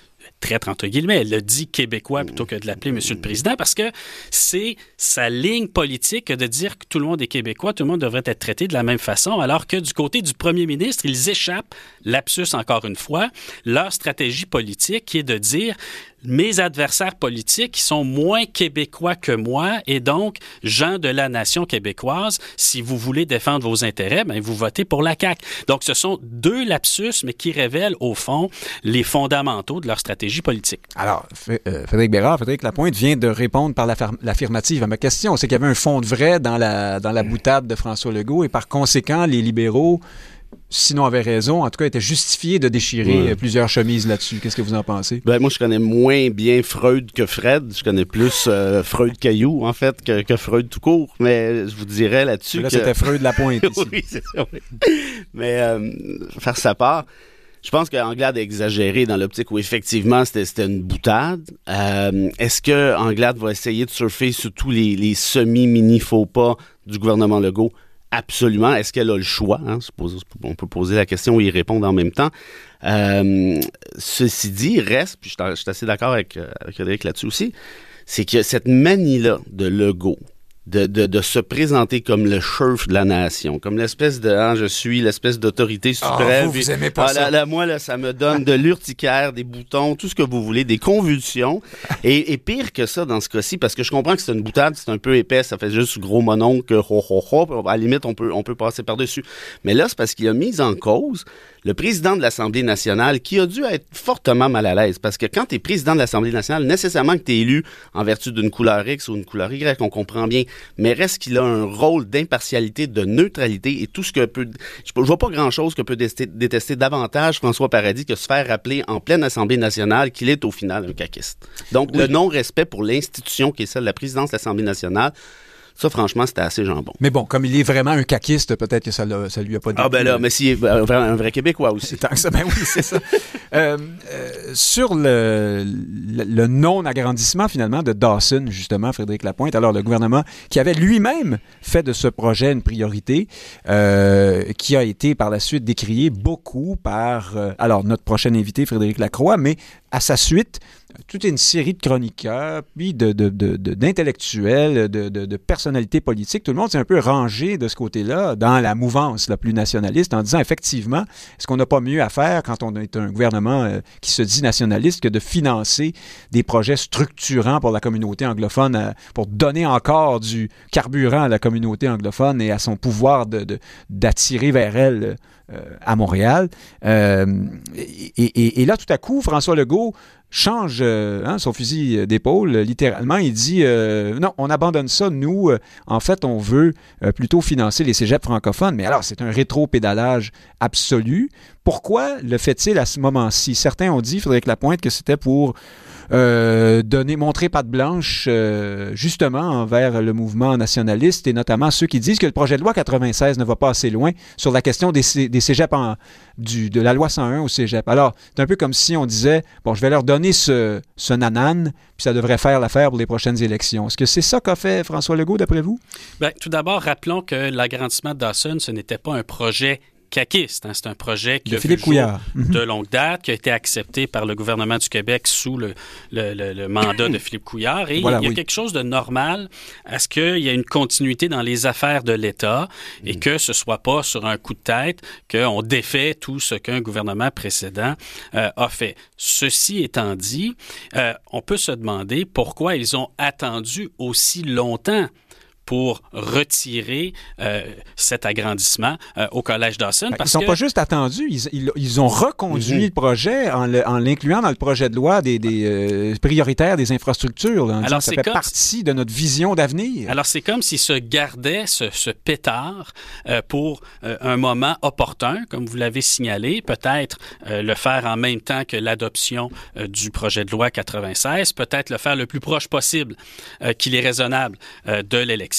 traite entre guillemets, elle le dit québécois plutôt que de l'appeler Monsieur le Président parce que c'est sa ligne politique de dire que tout le monde est québécois, tout le monde devrait être traité de la même façon, alors que du côté du premier ministre, ils échappent, lapsus encore une fois, leur stratégie politique qui est de dire mes adversaires politiques sont moins québécois que moi et donc gens de la nation québécoise, si vous voulez défendre vos intérêts, ben vous votez pour la CAQ. Donc ce sont deux lapsus mais qui révèlent au fond les fondamentaux de leur stratégie politique. Alors, euh, Frédéric Bérard, Frédéric Lapointe vient de répondre par l'affirm- l'affirmative à ma question. C'est qu'il y avait un fond de vrai dans la, dans la boutade de François Legault et par conséquent, les libéraux, sinon avaient raison, en tout cas étaient justifiés de déchirer Ouais. euh, plusieurs chemises là-dessus. Qu'est-ce que vous en pensez? Ben, moi, je connais moins bien Freud que Fred. Je connais plus euh, Freud Caillou, en fait, que, que Freud tout court. Mais je vous dirais là-dessus Là, que... c'était Freud Lapointe ici. oui, c'est ça, oui. Mais euh, faire sa part, je pense qu'Anglade a exagéré dans l'optique où effectivement c'était c'était une boutade. Euh, Est-ce que Anglade va essayer de surfer sur tous les, les semi-mini faux pas du gouvernement Legault? Absolument. Est-ce qu'elle a le choix? hein? On peut poser la question et y répondre en même temps. Euh, ceci dit, reste, puis je suis- assez d'accord avec, euh, avec Frédéric là-dessus aussi, c'est que cette manie-là de Legault, de, de, de se présenter comme le chef de la nation, comme l'espèce de hein, je suis l'espèce d'autorité suprême. vous, vous aimez pas Ah, ça. là, là, moi, là, ça me donne de l'urticaire, des boutons, tout ce que vous voulez, des convulsions. Et, et pire que ça dans ce cas-ci, parce que je comprends que c'est une boutade, c'est un peu épais, ça fait juste gros monon que ho, ho, ho. À la limite, on peut, on peut passer par-dessus. Mais là, c'est parce qu'il a mis en cause le président de l'Assemblée nationale qui a dû être fortement mal à l'aise. Parce que quand tu es président de l'Assemblée nationale, nécessairement que tu es élu en vertu d'une couleur X ou une couleur Y, on comprend bien. Mais reste qu'il a un rôle d'impartialité, de neutralité et tout ce que peut... Je ne vois pas grand-chose que peut détester, détester davantage François Paradis que se faire rappeler en pleine Assemblée nationale qu'il est au final un caquiste. Donc, le non-respect pour l'institution qui est celle de la présidence de l'Assemblée nationale, ça, franchement, c'était assez jambon. Mais bon, comme il est vraiment un caquiste, peut-être que ça, ça lui a pas dit. Ah ben là, mais si, un vrai, un vrai Québécois aussi. Tant que ça, ben oui, c'est ça. Euh, euh, sur le, le, le non-agrandissement, finalement, de Dawson, justement, Frédéric Lapointe, alors le gouvernement qui avait lui-même fait de ce projet une priorité, euh, qui a été par la suite décrié beaucoup par, euh, alors, notre prochain invité, Frédéric Lacroix, mais à sa suite, toute une série de chroniqueurs, puis d'intellectuels, de, de, de personnalités politiques. Tout le monde s'est un peu rangé de ce côté-là dans la mouvance la plus nationaliste en disant effectivement, est-ce qu'on n'a pas mieux à faire quand on est un gouvernement euh, qui se dit nationaliste que de financer des projets structurants pour la communauté anglophone, euh, pour donner encore du carburant à la communauté anglophone et à son pouvoir d'attirer vers elle euh, à Montréal. Euh, et, là, tout à coup, François Legault change euh, hein, son fusil d'épaule, littéralement. Il dit euh, non, on abandonne ça. Nous, euh, en fait, on veut euh, plutôt financer les cégeps francophones. Mais alors, c'est un rétro-pédalage absolu. Pourquoi le fait-il à ce moment-ci? Certains ont dit, Frédéric Lapointe, que c'était pour euh, donner, montrer patte blanche euh, justement envers le mouvement nationaliste et notamment ceux qui disent que le projet de loi 96 ne va pas assez loin sur la question des, des cégeps du, de la loi 101 au cégep. Alors, c'est un peu comme si on disait, bon, je vais leur donner ce, ce nanan, puis ça devrait faire l'affaire pour les prochaines élections. Est-ce que c'est ça qu'a fait François Legault, d'après vous? Bien, tout d'abord, rappelons que l'agrandissement de Dawson, ce n'était pas un projet caquiste. hein. C'est un projet qui De Philippe Couillard. Longue date, qui a été accepté par le gouvernement du Québec sous le, le- le- le mandat de Philippe Couillard. Et Voilà, il y a oui. quelque chose de normal à ce qu'il y ait une continuité dans les affaires de l'État et Mhm. que ce soit pas sur un coup de tête qu'on défait tout ce qu'un gouvernement précédent euh, a fait. Ceci étant dit, euh, on peut se demander pourquoi ils ont attendu aussi longtemps pour retirer euh, cet agrandissement euh, au Collège Dawson. Ils ne sont pas juste attendus, ils, ils, ont reconduit mm-hmm. le projet en l'incluant dans le projet de loi des, des euh, prioritaires des infrastructures. Alors, ça fait partie de notre vision d'avenir. Alors, c'est comme s'ils se gardaient ce, ce pétard pour un moment opportun, comme vous l'avez signalé, peut-être le faire en même temps que l'adoption du projet de loi 96, peut-être le faire le plus proche possible qu'il est raisonnable de l'élection,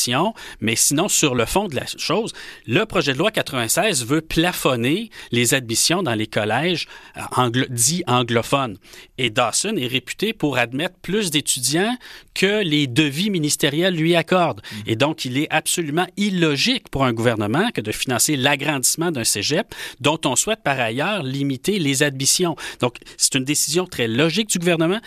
mais sinon, sur le fond de la chose, le projet de loi 96 veut plafonner les admissions dans les collèges euh, dits anglophones. Et Dawson est réputé pour admettre plus d'étudiants que les devis ministériels lui accordent. Mm. Et donc, il est absolument illogique pour un gouvernement que de financer l'agrandissement d'un cégep dont on souhaite par ailleurs limiter les admissions. Donc, c'est une décision très logique du gouvernement.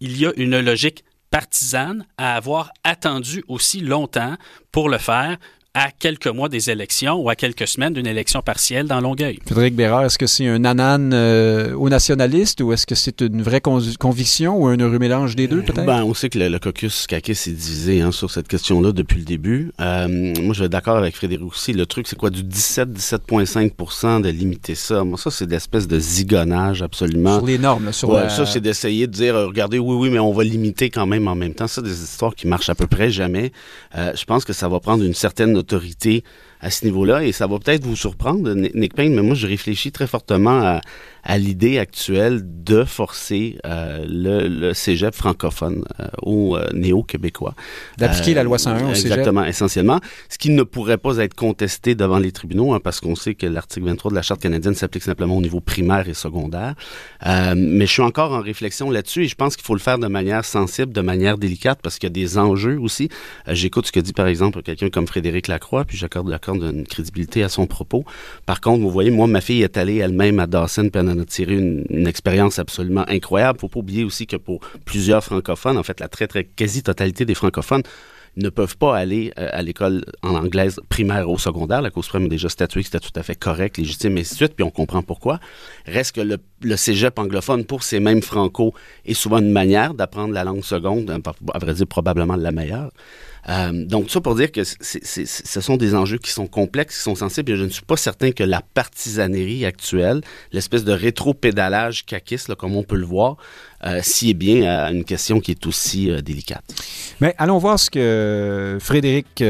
Il y a une logique partisane à avoir attendu aussi longtemps pour le faire à quelques mois des élections ou à quelques semaines d'une élection partielle dans Longueuil. Frédéric Bérard, est-ce que c'est un anane euh, au nationaliste ou est-ce que c'est une vraie conviction ou un heureux mélange des deux, peut-être? Ben, on sait que le, caucus CAQ s'est divisé hein, sur cette question-là depuis le début. Euh, moi, je vais d'accord avec Frédéric aussi. Le truc, c'est quoi? Du 17-17,5% de limiter ça. Moi, ça, c'est l'espèce de zigonnage absolument. Sur les normes, sur ouais, Ça, c'est d'essayer de dire, regardez, oui, oui, mais on va limiter quand même en même temps. Ça, des histoires qui marchent à peu près jamais. Euh, je pense que ça va prendre une certaine autorité à ce niveau-là. Et ça va peut-être vous surprendre, Nick Payne, mais moi, je réfléchis très fortement à, à l'idée actuelle de forcer euh, le, le, cégep francophone euh, aux euh, néo-québécois. D'appliquer la loi 101 au cégep? Exactement, essentiellement. Ce qui ne pourrait pas être contesté devant les tribunaux, hein, parce qu'on sait que l'article 23 de la Charte canadienne s'applique simplement au niveau primaire et secondaire. mais je suis encore en réflexion là-dessus et je pense qu'il faut le faire de manière sensible, de manière délicate, parce qu'il y a des enjeux aussi. J'écoute ce que dit, par exemple, quelqu'un comme Frédéric Lacroix, puis j'accorde une crédibilité à son propos. Par contre, vous voyez, moi, ma fille est allée elle-même à Dawson, puis en a tiré une, expérience absolument incroyable. Faut pas oublier aussi que pour plusieurs francophones, en fait, la très, très quasi-totalité des francophones ne peuvent pas aller euh, à l'école en anglaise primaire ou secondaire. La Cour suprême a déjà statué que c'était tout à fait correct, légitime, et ainsi de suite, puis on comprend pourquoi. Reste que le, cégep anglophone, pour ces mêmes franco, est souvent une manière d'apprendre la langue seconde, à vrai dire probablement la meilleure. Euh, donc, ça pour dire que ce sont des enjeux qui sont complexes, qui sont sensibles, et je ne suis pas certain que la partisanerie actuelle, l'espèce de rétro-pédalage caquiste, comme on peut le voir, euh, s'y est bien à une question qui est aussi euh, délicate. Mais allons voir ce que Frédéric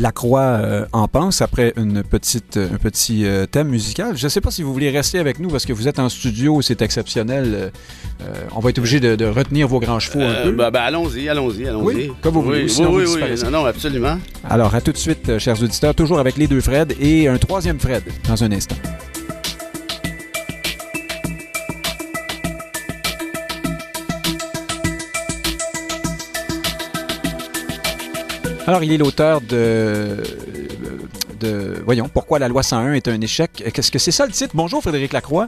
Lacroix euh, en pense après une petite, un petit euh, thème musical. Je ne sais pas si vous voulez rester avec nous parce que vous êtes en studio, c'est exceptionnel. Euh, on va être obligé de, retenir vos grands chevaux un peu. Bah, bah, allons-y, allons-y, allons-y. Oui, comme vous voulez. Oui, oui, oui, non, absolument. Alors, à tout de suite, chers auditeurs, toujours avec les deux Fred et un troisième Fred dans un instant. Alors, il est l'auteur de, Voyons, pourquoi la loi 101 est un échec? Qu'est-ce que c'est ça le titre? Bonjour, Frédéric Lacroix.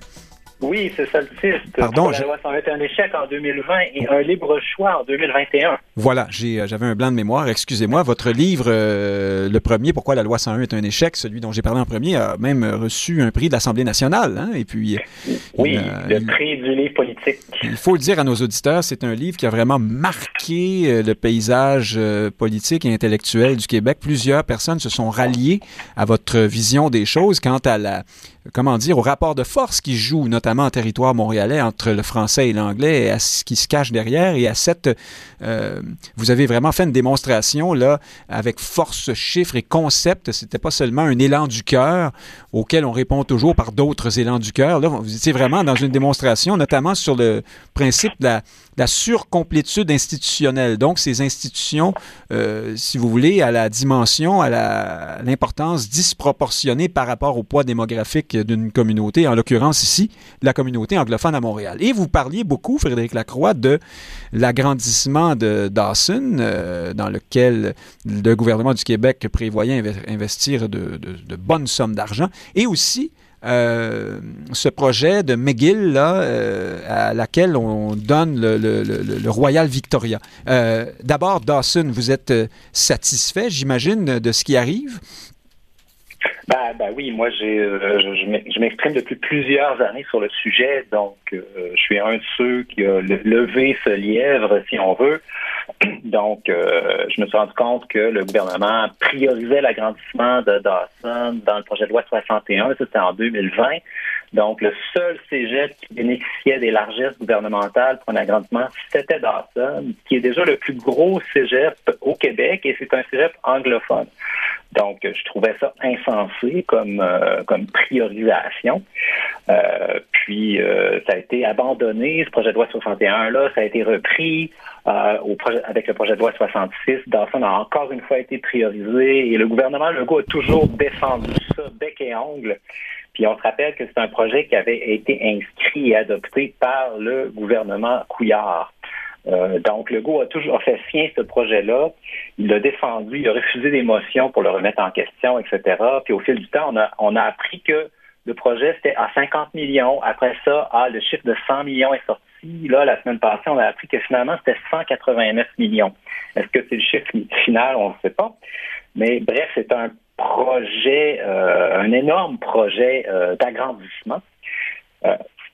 Oui, c'est ça le titre. Pardon, la loi 101 est un échec en 2020 et un libre choix en 2021. Voilà, euh, j'avais un blanc de mémoire. Excusez-moi. Votre livre, euh, le premier, Pourquoi la loi 101 est un échec, celui dont j'ai parlé en premier, a même reçu un prix de l'Assemblée nationale. Hein, et puis, oui, le prix du livre politique. Il faut le dire à nos auditeurs, c'est un livre qui a vraiment marqué euh, le paysage politique et intellectuel du Québec. Plusieurs personnes se sont ralliées à votre vision des choses quant à la comment dire, au rapport de force qui joue, notamment en territoire montréalais, entre le français et l'anglais, et à ce qui se cache derrière, et à cette... Euh, vous avez vraiment fait une démonstration, là, avec force, chiffres et concepts. C'était pas seulement un élan du cœur auquel on répond toujours par d'autres élans du cœur. Là, vous étiez vraiment dans une démonstration, notamment sur le principe de la la surcomplétude institutionnelle. Donc, ces institutions, euh, si vous voulez, à la dimension, à l'importance disproportionnée par rapport au poids démographique d'une communauté, en l'occurrence ici, la communauté anglophone à Montréal. Et vous parliez beaucoup, Frédéric Lacroix, de l'agrandissement de Dawson, euh, dans lequel le gouvernement du Québec prévoyait investir de, de bonnes sommes d'argent, et aussi euh, ce projet de McGill, euh, à laquelle on donne le, Royal Victoria. Euh, d'abord, Dawson, vous êtes satisfait, j'imagine, de ce qui arrive? Ben, ben oui, moi j'ai euh, je, m'exprime depuis plusieurs années sur le sujet, donc euh, je suis un de ceux qui a levé ce lièvre, si on veut. Donc, euh, je me suis rendu compte que le gouvernement priorisait l'agrandissement de Dawson dans le projet de loi 61, c'était en 2020. Donc, le seul cégep qui bénéficiait des largesses gouvernementales pour un agrandissement, c'était Dawson, qui est déjà le plus gros cégep au Québec et c'est un cégep anglophone. Donc, je trouvais ça insensé comme, euh, comme priorisation. Euh, puis, euh, ça a été abandonné, ce projet de loi 61-là, ça a été repris au projet, avec le projet de loi 66. Dawson a encore une fois été priorisé et le gouvernement Legault a toujours défendu ça bec et ongle. Puis on se rappelle que c'est un projet qui avait été inscrit et adopté par le gouvernement Couillard. Euh, donc, Legault a toujours fait sien ce projet-là. Il l'a défendu, il a refusé des motions pour le remettre en question, etc. Puis au fil du temps, on a, a appris que le projet, c'était à 50 millions. Après ça, ah, le chiffre de 100 millions est sorti. Là, la semaine passée, on a appris que finalement, c'était 189 millions. Est-ce que c'est le chiffre final? On ne sait pas. Mais bref, c'est un projet, euh, un énorme projet euh, d'agrandissement.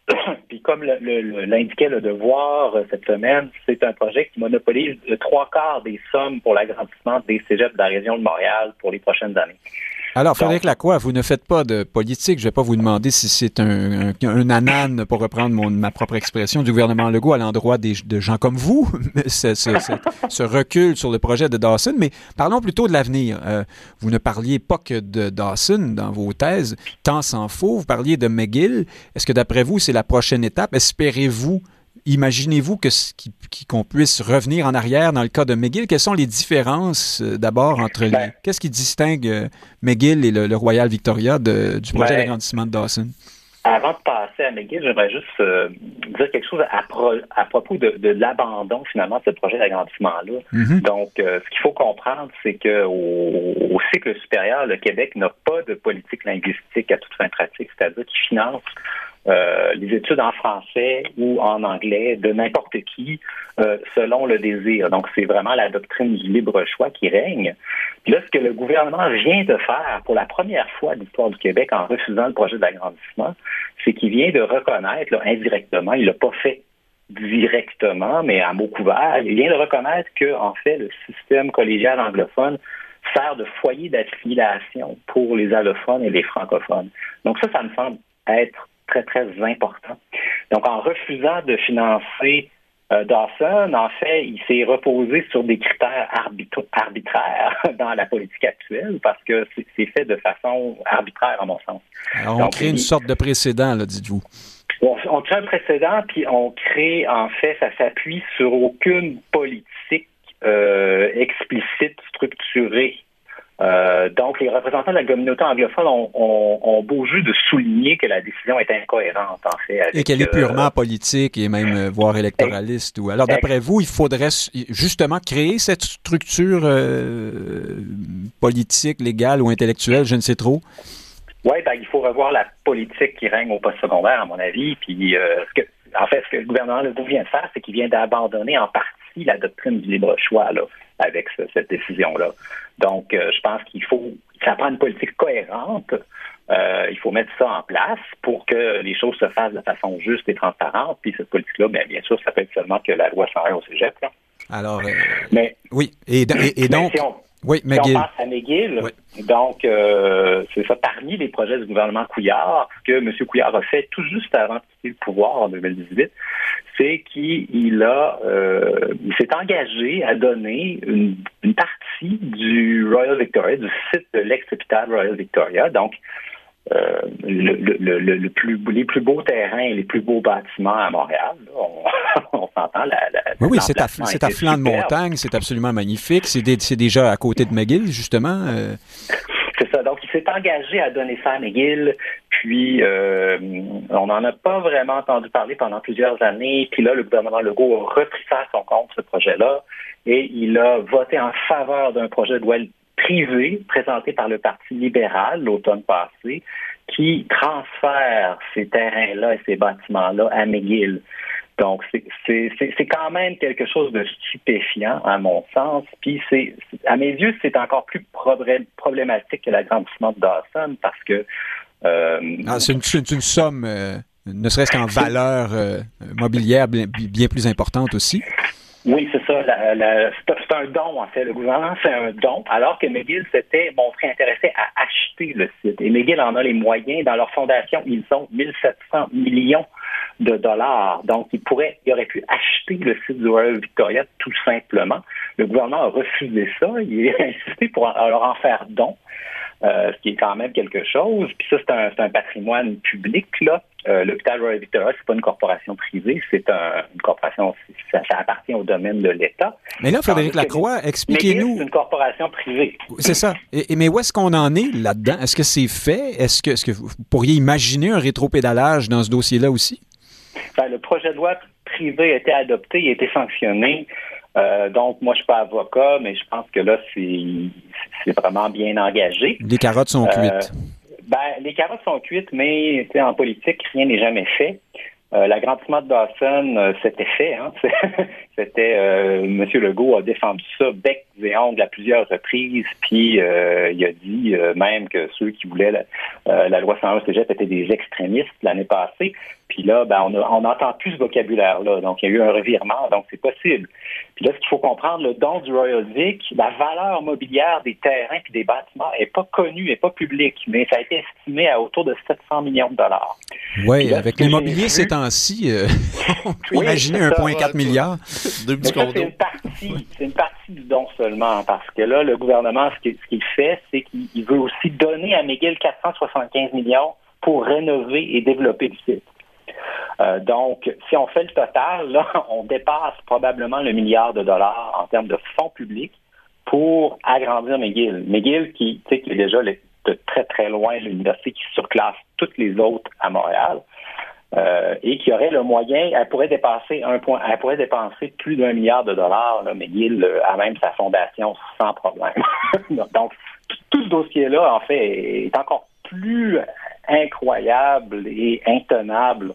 puis comme l'indiquait le, le, devoir cette semaine, c'est un projet qui monopolise trois quarts des sommes pour l'agrandissement des cégeps de la région de Montréal pour les prochaines années. Alors, Frédéric Lacroix, vous ne faites pas de politique. Je ne vais pas vous demander si c'est un, un, anane, pour reprendre mon, ma propre expression, du gouvernement Legault à l'endroit de gens comme vous, ce, ce, ce, recul sur le projet de Dawson. Mais parlons plutôt de l'avenir. Euh, vous ne parliez pas que de Dawson dans vos thèses, tant s'en faut. Vous parliez de McGill. Est-ce que d'après vous, c'est la prochaine étape? Espérez-vous imaginez-vous que, qu'on puisse revenir en arrière dans le cas de McGill? Quelles sont les différences euh, d'abord entre les. Ben. Qu'est-ce qui distingue euh, McGill et le, Royal Victoria du projet ben. d'agrandissement de Dawson? Avant de passer à McGill, j'aimerais juste euh, dire quelque chose à, propos de, l'abandon finalement de ce projet d'agrandissement-là. Mm-hmm. Donc, ce qu'il faut comprendre, c'est qu'au au cycle supérieur, le Québec n'a pas de politique linguistique à toute fin pratique, c'est-à-dire qu'il finance euh, les études en français ou en anglais de n'importe qui euh, selon le désir. Donc, c'est vraiment la doctrine du libre choix qui règne. Puis là, ce que le gouvernement vient de faire pour la première fois de l'histoire du Québec en refusant le projet d'agrandissement, c'est qu'il vient de reconnaître là, indirectement, il l'a pas fait directement, mais à mot couvert, il vient de reconnaître que, en fait, le système collégial anglophone sert de foyer d'affiliation pour les allophones et les francophones. Donc ça, ça me semble être très, très important. Donc, en refusant de financer euh, Dawson, en fait, il s'est reposé sur des critères arbitraires dans la politique actuelle parce que c'est fait de façon arbitraire, à mon sens. Alors, on crée une sorte de précédent, là, dites-vous. On, crée un précédent, puis on crée, en fait, ça s'appuie sur aucune politique euh, explicite, structurée euh, donc, les représentants de la communauté anglophone ont, beau jeu de souligner que la décision est incohérente, en fait. et qu'elle est purement euh, politique et même, euh, voire électoraliste. Ou... Alors, d'après vous, il faudrait justement créer cette structure politique, légale ou intellectuelle, je ne sais trop? Oui, ben, il faut revoir la politique qui règne au poste secondaire, à mon avis. Puis, ce que, en fait, ce que le gouvernement Legault vient de faire, c'est qu'il vient d'abandonner en partie la doctrine du libre choix là, avec cette décision-là. Donc, euh, je pense qu'il faut, ça prend une politique cohérente. Euh, il faut mettre ça en place pour que les choses se fassent de façon juste et transparente. Puis cette politique-là, bien, bien sûr, ça peut être seulement que la loi 101 au cégep. Alors, euh, mais, oui. Et, et, donc, oui, McGill. on pense à McGill, donc euh, c'est ça, parmi les projets du gouvernement Couillard, ce que M. Couillard a fait tout juste avant de quitter le pouvoir en 2018, c'est qu'il a euh, il s'est engagé à donner une, une, partie du Royal Victoria, du site de l'ex-hôpital Royal Victoria, donc euh, le, le, le, plus, les plus beaux terrains et les plus beaux bâtiments à Montréal. on, s'entend. La, oui, oui, c'est à, à flanc de montagne, c'est absolument magnifique. C'est déjà à côté de McGill, justement. Euh. C'est ça. Donc, il s'est engagé à donner ça à McGill. Puis, euh, on n'en a pas vraiment entendu parler pendant plusieurs années. Puis là, le gouvernement Legault a repris ça à son compte, ce projet-là. Et il a voté en faveur d'un projet de loi privé présenté par le Parti libéral l'automne passé qui transfère ces terrains-là et ces bâtiments-là à McGill. Donc, c'est quand même quelque chose de stupéfiant, à mon sens. Puis, c'est à mes yeux, c'est encore plus problématique que l'agrandissement de Dawson parce que... Euh, ah, c'est une, somme, euh, ne serait-ce qu'en valeur euh, mobilière, bien, bien, plus importante aussi. Oui, c'est ça. c'est un don, en fait. Le gouvernement fait un don, alors que McGill s'était montré intéressé à acheter le site. Et McGill en a les moyens. Dans leur fondation, ils ont 1700 millions de dollars. Donc, il pourrait, il aurait pu acheter le site du Royal Victoria tout simplement. Le gouvernement a refusé ça. Il a insisté pour leur en faire don. Euh, ce qui est quand même quelque chose. Puis ça, c'est un, patrimoine public. là. Euh, L'hôpital Royal Victoria, c'est pas une corporation privée, c'est une corporation, ça, appartient au domaine de l'État. Mais là, Frédéric Lacroix, expliquez-nous. C'est une corporation privée. C'est ça. Et, mais où est-ce qu'on en est là-dedans? Est-ce que c'est fait? Est-ce que, est-ce que vous pourriez imaginer un rétropédalage dans ce dossier-là aussi? Ben, le projet de loi privé a été adopté, il a été sanctionné. Euh, donc, moi, je suis pas avocat, mais je pense que là, c'est vraiment bien engagé. Les carottes sont euh, cuites. Ben, les carottes sont cuites, mais en politique, rien n'est jamais fait. Euh, l'agrandissement de Dawson, euh, c'était fait. Hein? c'était euh, M. Legault a défendu ça bec et ongles à plusieurs reprises, puis il a dit même que ceux qui voulaient la, la loi 101 Cégep étaient des extrémistes l'année passée. Puis là, ben, on n'entend plus ce vocabulaire-là. Donc, il y a eu un revirement, donc c'est possible. Puis là, ce qu'il faut comprendre, le don du Royal Vic, la valeur mobilière des terrains et des bâtiments n'est pas connue, n'est pas publique, mais ça a été estimé à autour de 700 millions de dollars. Oui, avec l'immobilier ces temps-ci, euh, on peut imaginer 1,4 milliard. C'est une partie, c'est une partie du don seulement, parce que là, le gouvernement, ce qu'il fait, c'est qu'il veut aussi donner à McGill 475 millions pour rénover et développer le site. Euh, donc, si on fait le total, là, on dépasse probablement le milliard de dollars en termes de fonds publics pour agrandir McGill. McGill, qui, qui est déjà de très très loin l'université qui surclasse toutes les autres à Montréal, euh, et qui aurait le moyen, elle pourrait dépasser un point, elle pourrait dépenser plus d'un milliard de dollars. Là, McGill euh, a même sa fondation sans problème. Donc, tout ce dossier-là, en fait, est encore plus incroyable et intenable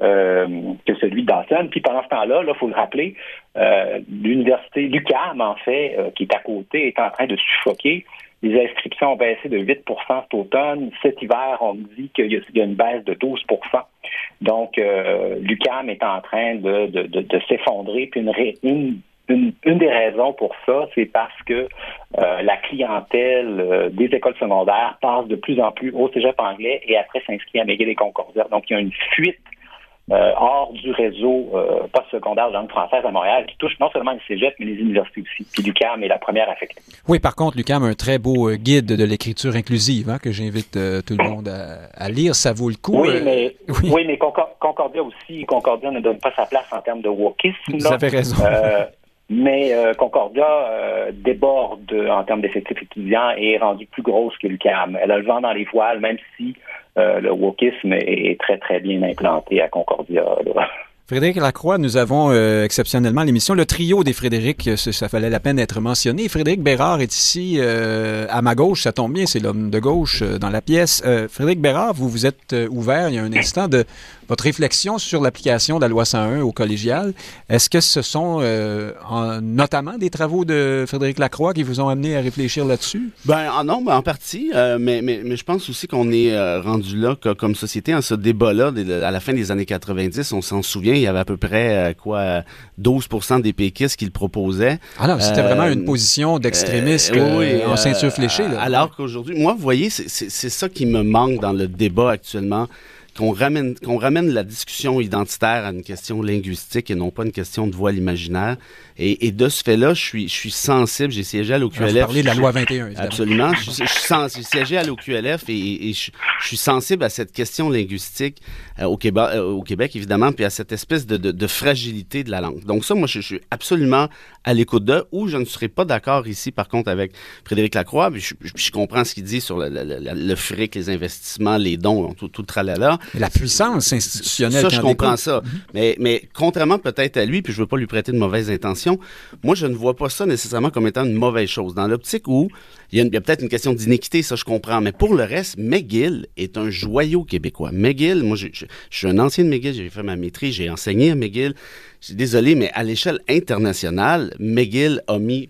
euh, que celui de Dawson. Puis pendant ce temps-là, il faut le rappeler, euh, l'université l'UQAM, en fait, euh, qui est à côté, est en train de suffoquer. Les inscriptions ont baissé de 8% cet automne. Cet hiver, on me dit qu'il y, a une baisse de 12% Donc, l'UQAM est en train de, s'effondrer. Puis une, des raisons pour ça, c'est parce que la clientèle des écoles secondaires passe de plus en plus au cégep anglais et après s'inscrit à McGill et Concordia. Donc, il y a une fuite euh, hors du réseau euh, postsecondaire de langue française à Montréal, qui touche non seulement les cégeps, mais les universités aussi. Puis l'UQAM est la première affectée. Oui, par contre, l'UQAM a un très beau euh, guide de l'écriture inclusive hein, que j'invite tout le monde à, lire. Ça vaut le coup. Oui, mais, oui. mais Concordia aussi, Concordia ne donne pas sa place en termes de wokisme. Vous avez raison. Mais Concordia déborde en termes d'effectifs étudiants et est rendue plus grosse que l'UQAM. Elle a le vent dans les voiles, même si euh, le wokisme est très, très bien implanté à Concordia. Frédéric Lacroix, nous avons euh, exceptionnellement l'émission Le trio des Frédéric, ça, fallait la peine d'être mentionné. Frédéric Bérard est ici euh, à ma gauche, ça tombe bien, c'est l'homme de gauche dans la pièce. Frédéric Bérard, vous vous êtes ouvert il y a un instant de votre réflexion sur l'application de la loi 101 au collégial. Est-ce que ce sont notamment des travaux de Frédéric Lacroix qui vous ont amené à réfléchir là-dessus? Ben ah non, ben, en partie, mais, mais, mais, je pense aussi qu'on est rendu là comme société en ce débat-là à la fin des années 90, on s'en souvient il y avait à peu près euh, quoi 12% des péquistes qui le proposaient. Ah non, c'était vraiment une euh, position d'extrémiste euh, en ceinture fléchée. Alors qu'aujourd'hui, moi, vous voyez, c'est ça qui me manque dans le débat actuellement qu'on ramène, qu'on ramène la discussion identitaire à une question linguistique et non pas une question de voile imaginaire. Et, de ce fait-là, je suis, je suis sensible. J'ai siégé à l'OQLF. Vous parlez de la loi 21, Absolument. je, suis siégé à l'OQLF et, je, suis sensible à cette question linguistique euh, au, Québec, euh, au Québec, évidemment, puis à cette espèce de, de, fragilité de la langue. Donc ça, moi, je, suis absolument à l'écoute de, où je ne serais pas d'accord ici, par contre, avec Frédéric Lacroix. je, je, comprends ce qu'il dit sur le, le, fric, les investissements, les dons, tout, tout le tralala. La puissance institutionnelle. Ça, je comprends ça. Mais, mais contrairement peut-être à lui, puis je veux pas lui prêter de mauvaises intentions, moi, je ne vois pas ça nécessairement comme étant une mauvaise chose. Dans l'optique où il y a, peut-être une question d'inéquité, ça je comprends, mais pour le reste, McGill est un joyau québécois. McGill, moi je, je- je suis un ancien de McGill, j'ai fait ma maîtrise, j'ai enseigné à McGill. Je suis désolé, mais à l'échelle internationale, McGill a mis,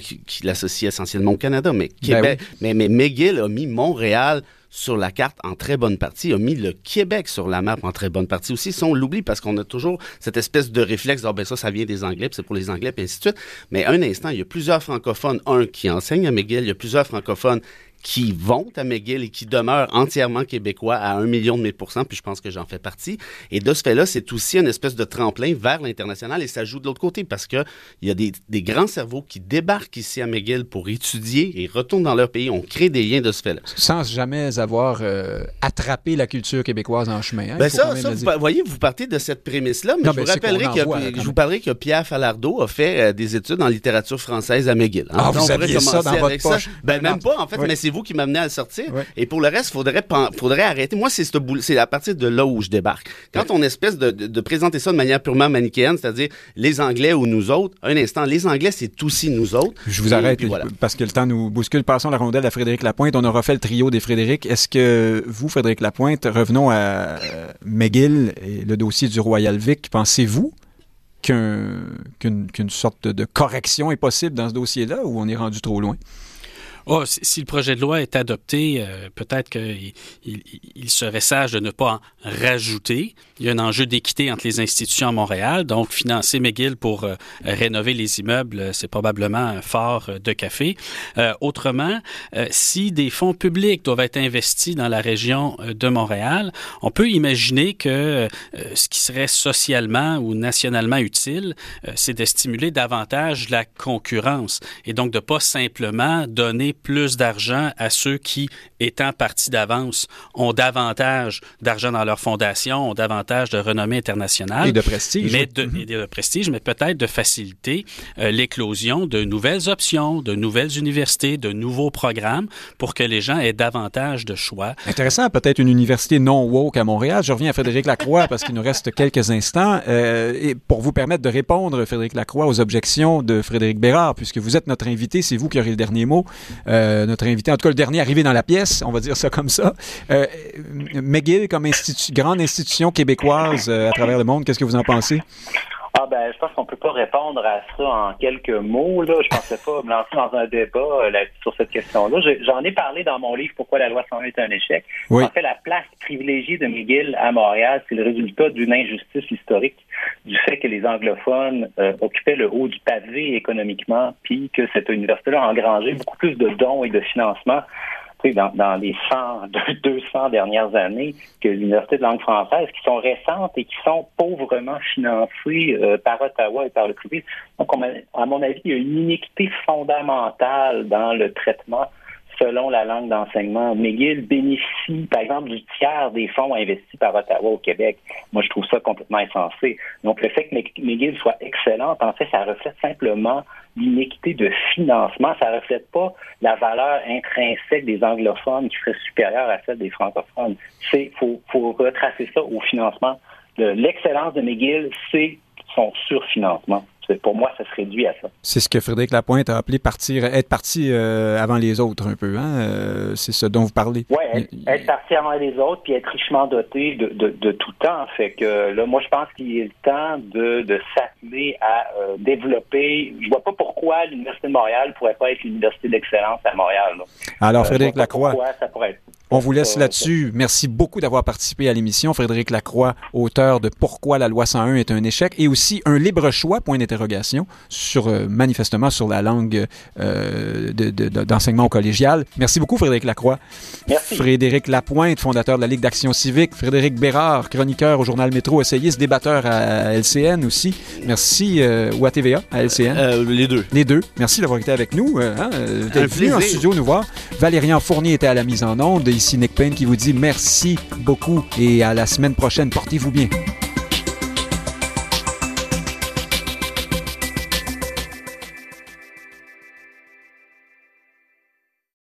qui, qui l'associent essentiellement au Canada, mais Québec, mais, mais McGill a mis Montréal sur la carte en très bonne partie, a mis le Québec sur la map en très bonne partie aussi. Ça, on l'oublie parce qu'on a toujours cette espèce de réflexe, ah ben ça, ça vient des Anglais, c'est pour les Anglais, puis ainsi de suite. Mais un instant, il y a plusieurs francophones, un qui enseigne à McGill, il y a plusieurs francophones qui vont à McGill et qui demeurent entièrement québécois à un million de mille pourcents, puis je pense que j'en fais partie. Et de ce fait-là, c'est aussi une espèce de tremplin vers l'international et ça joue de l'autre côté parce que il y a des, des grands cerveaux qui débarquent ici à McGill pour étudier et retournent dans leur pays. On crée des liens de ce fait-là. Sans jamais avoir euh, attrapé la culture québécoise en chemin. hein, Ben ça, ça vous, voyez, vous partez de cette prémisse-là, mais Non, je, ben, vous rappellerai que, je vous parlerai que Pierre Falardeau a fait euh, des études en littérature française à McGill. hein. Ah, vous on pourrait aviez ça dans votre poche. Ben, Non. même pas, en fait, Oui. mais c'est vous qui m'amenez à le sortir. Et pour le reste, faudrait, faudrait arrêter. Moi, c'est c'est à partir de là où je débarque. Quand on espèce de, de- de présenter ça de manière purement manichéenne, c'est-à-dire les Anglais ou nous autres, un instant, les Anglais, c'est aussi nous autres. Je vous Et arrête voilà. parce que le temps nous bouscule. Passons la rondelle à Frédéric Lapointe. On aura fait le trio des Frédéric. Est-ce que vous, Frédéric Lapointe, revenons à euh, McGill et le dossier du Royal Vic, pensez-vous qu'un- qu'une sorte de correction est possible dans ce dossier-là ou on est rendu trop loin? Oh, si, le projet de loi est adopté, euh, peut-être qu'il il, il serait sage de ne pas en rajouter. Il y a un enjeu d'équité entre les institutions à Montréal. Donc, financer McGill pour euh, rénover les immeubles, euh, c'est probablement un fort euh, de café. Autrement, si des fonds publics doivent être investis dans la région de Montréal, on peut imaginer que ce qui serait socialement ou nationalement utile, c'est de stimuler davantage la concurrence et donc de pas simplement donner plus d'argent à ceux qui, étant partis d'avance, ont davantage d'argent dans leur fondation, ont davantage de renommée internationale. Et de prestige. Mais de, et de prestige, mais peut-être de faciliter euh, l'éclosion de nouvelles options, de nouvelles universités, de nouveaux programmes pour que les gens aient davantage de choix. Intéressant, peut-être une université non woke à Montréal. Je reviens à Frédéric Lacroix parce qu'il nous reste quelques instants. Euh, et pour vous permettre de répondre, Frédéric Lacroix, aux objections de Frédéric Bérard, puisque vous êtes notre invité, c'est vous qui aurez le dernier mot. Euh, notre invité, en tout cas le dernier arrivé dans la pièce, on va dire ça comme ça. Euh, McGill, comme institu- grande institution québécoise euh, à travers le monde, qu'est-ce que vous en pensez? Ah ben, je pense qu'on peut pas répondre à ça en quelques mots. Là, je pensais pas me lancer dans un débat euh, là- sur cette question-là. J'en ai parlé dans mon livre Pourquoi la loi 101 est un échec. Oui. En fait, la place privilégiée de McGill à Montréal, c'est le résultat d'une injustice historique, du fait que les anglophones euh, occupaient le haut du pavé économiquement, puis que cette université-là a engrangé beaucoup plus de dons et de financements dans, dans les 100, 200 dernières années que l'Université de langue française, qui sont récentes et qui sont pauvrement financées euh, par Ottawa et par le privé. Donc, on à mon avis, il y a une iniquité fondamentale dans le traitement selon la langue d'enseignement. McGill bénéficie, par exemple, du tiers des fonds investis par Ottawa au Québec. Moi, je trouve ça complètement insensé. Donc, le fait que Mc- McGill soit excellente, en fait, ça reflète simplement l'inéquité de financement. Ça reflète pas la valeur intrinsèque des anglophones qui serait supérieure à celle des francophones. C'est faut, faut retracer ça au financement. Le- L'excellence de McGill, c'est son surfinancement. C'est- Pour moi, ça se réduit à ça. C'est ce que Frédéric Lapointe a appelé partir, être parti euh, avant les autres un peu. Hein? Euh, c'est ce dont vous parlez. Oui, être, parti avant les autres, puis être richement doté de, de, de tout temps. Fait que là, moi, je pense qu'il est le temps de, de s'atteler à euh, développer. Je vois pas pourquoi l'Université de Montréal pourrait pas être l'université d'excellence à Montréal. là. Alors, Frédéric Lacroix, ça pourrait être. on vous laisse là-dessus. Merci beaucoup d'avoir participé à l'émission. Frédéric Lacroix, auteur de Pourquoi la loi 101 est un échec et aussi un libre choix, point d'interrogation, sur euh, manifestement sur la langue euh, de- de- de- d'enseignement au collégial. Merci beaucoup, Frédéric Lacroix. Merci. Frédéric Lapointe, fondateur de la Ligue d'action civique. Frédéric Bérard, chroniqueur au journal Métro, essayiste, débatteur à LCN aussi. Merci, euh, ou à TVA, à LCN. Euh, les deux. Les deux. Merci d'avoir été avec nous. euh, hein, d'être venu en studio nous voir. Valérian Fournier était à la mise en onde. Ici Nick Payne qui vous dit merci beaucoup et à la semaine prochaine. Portez-vous bien.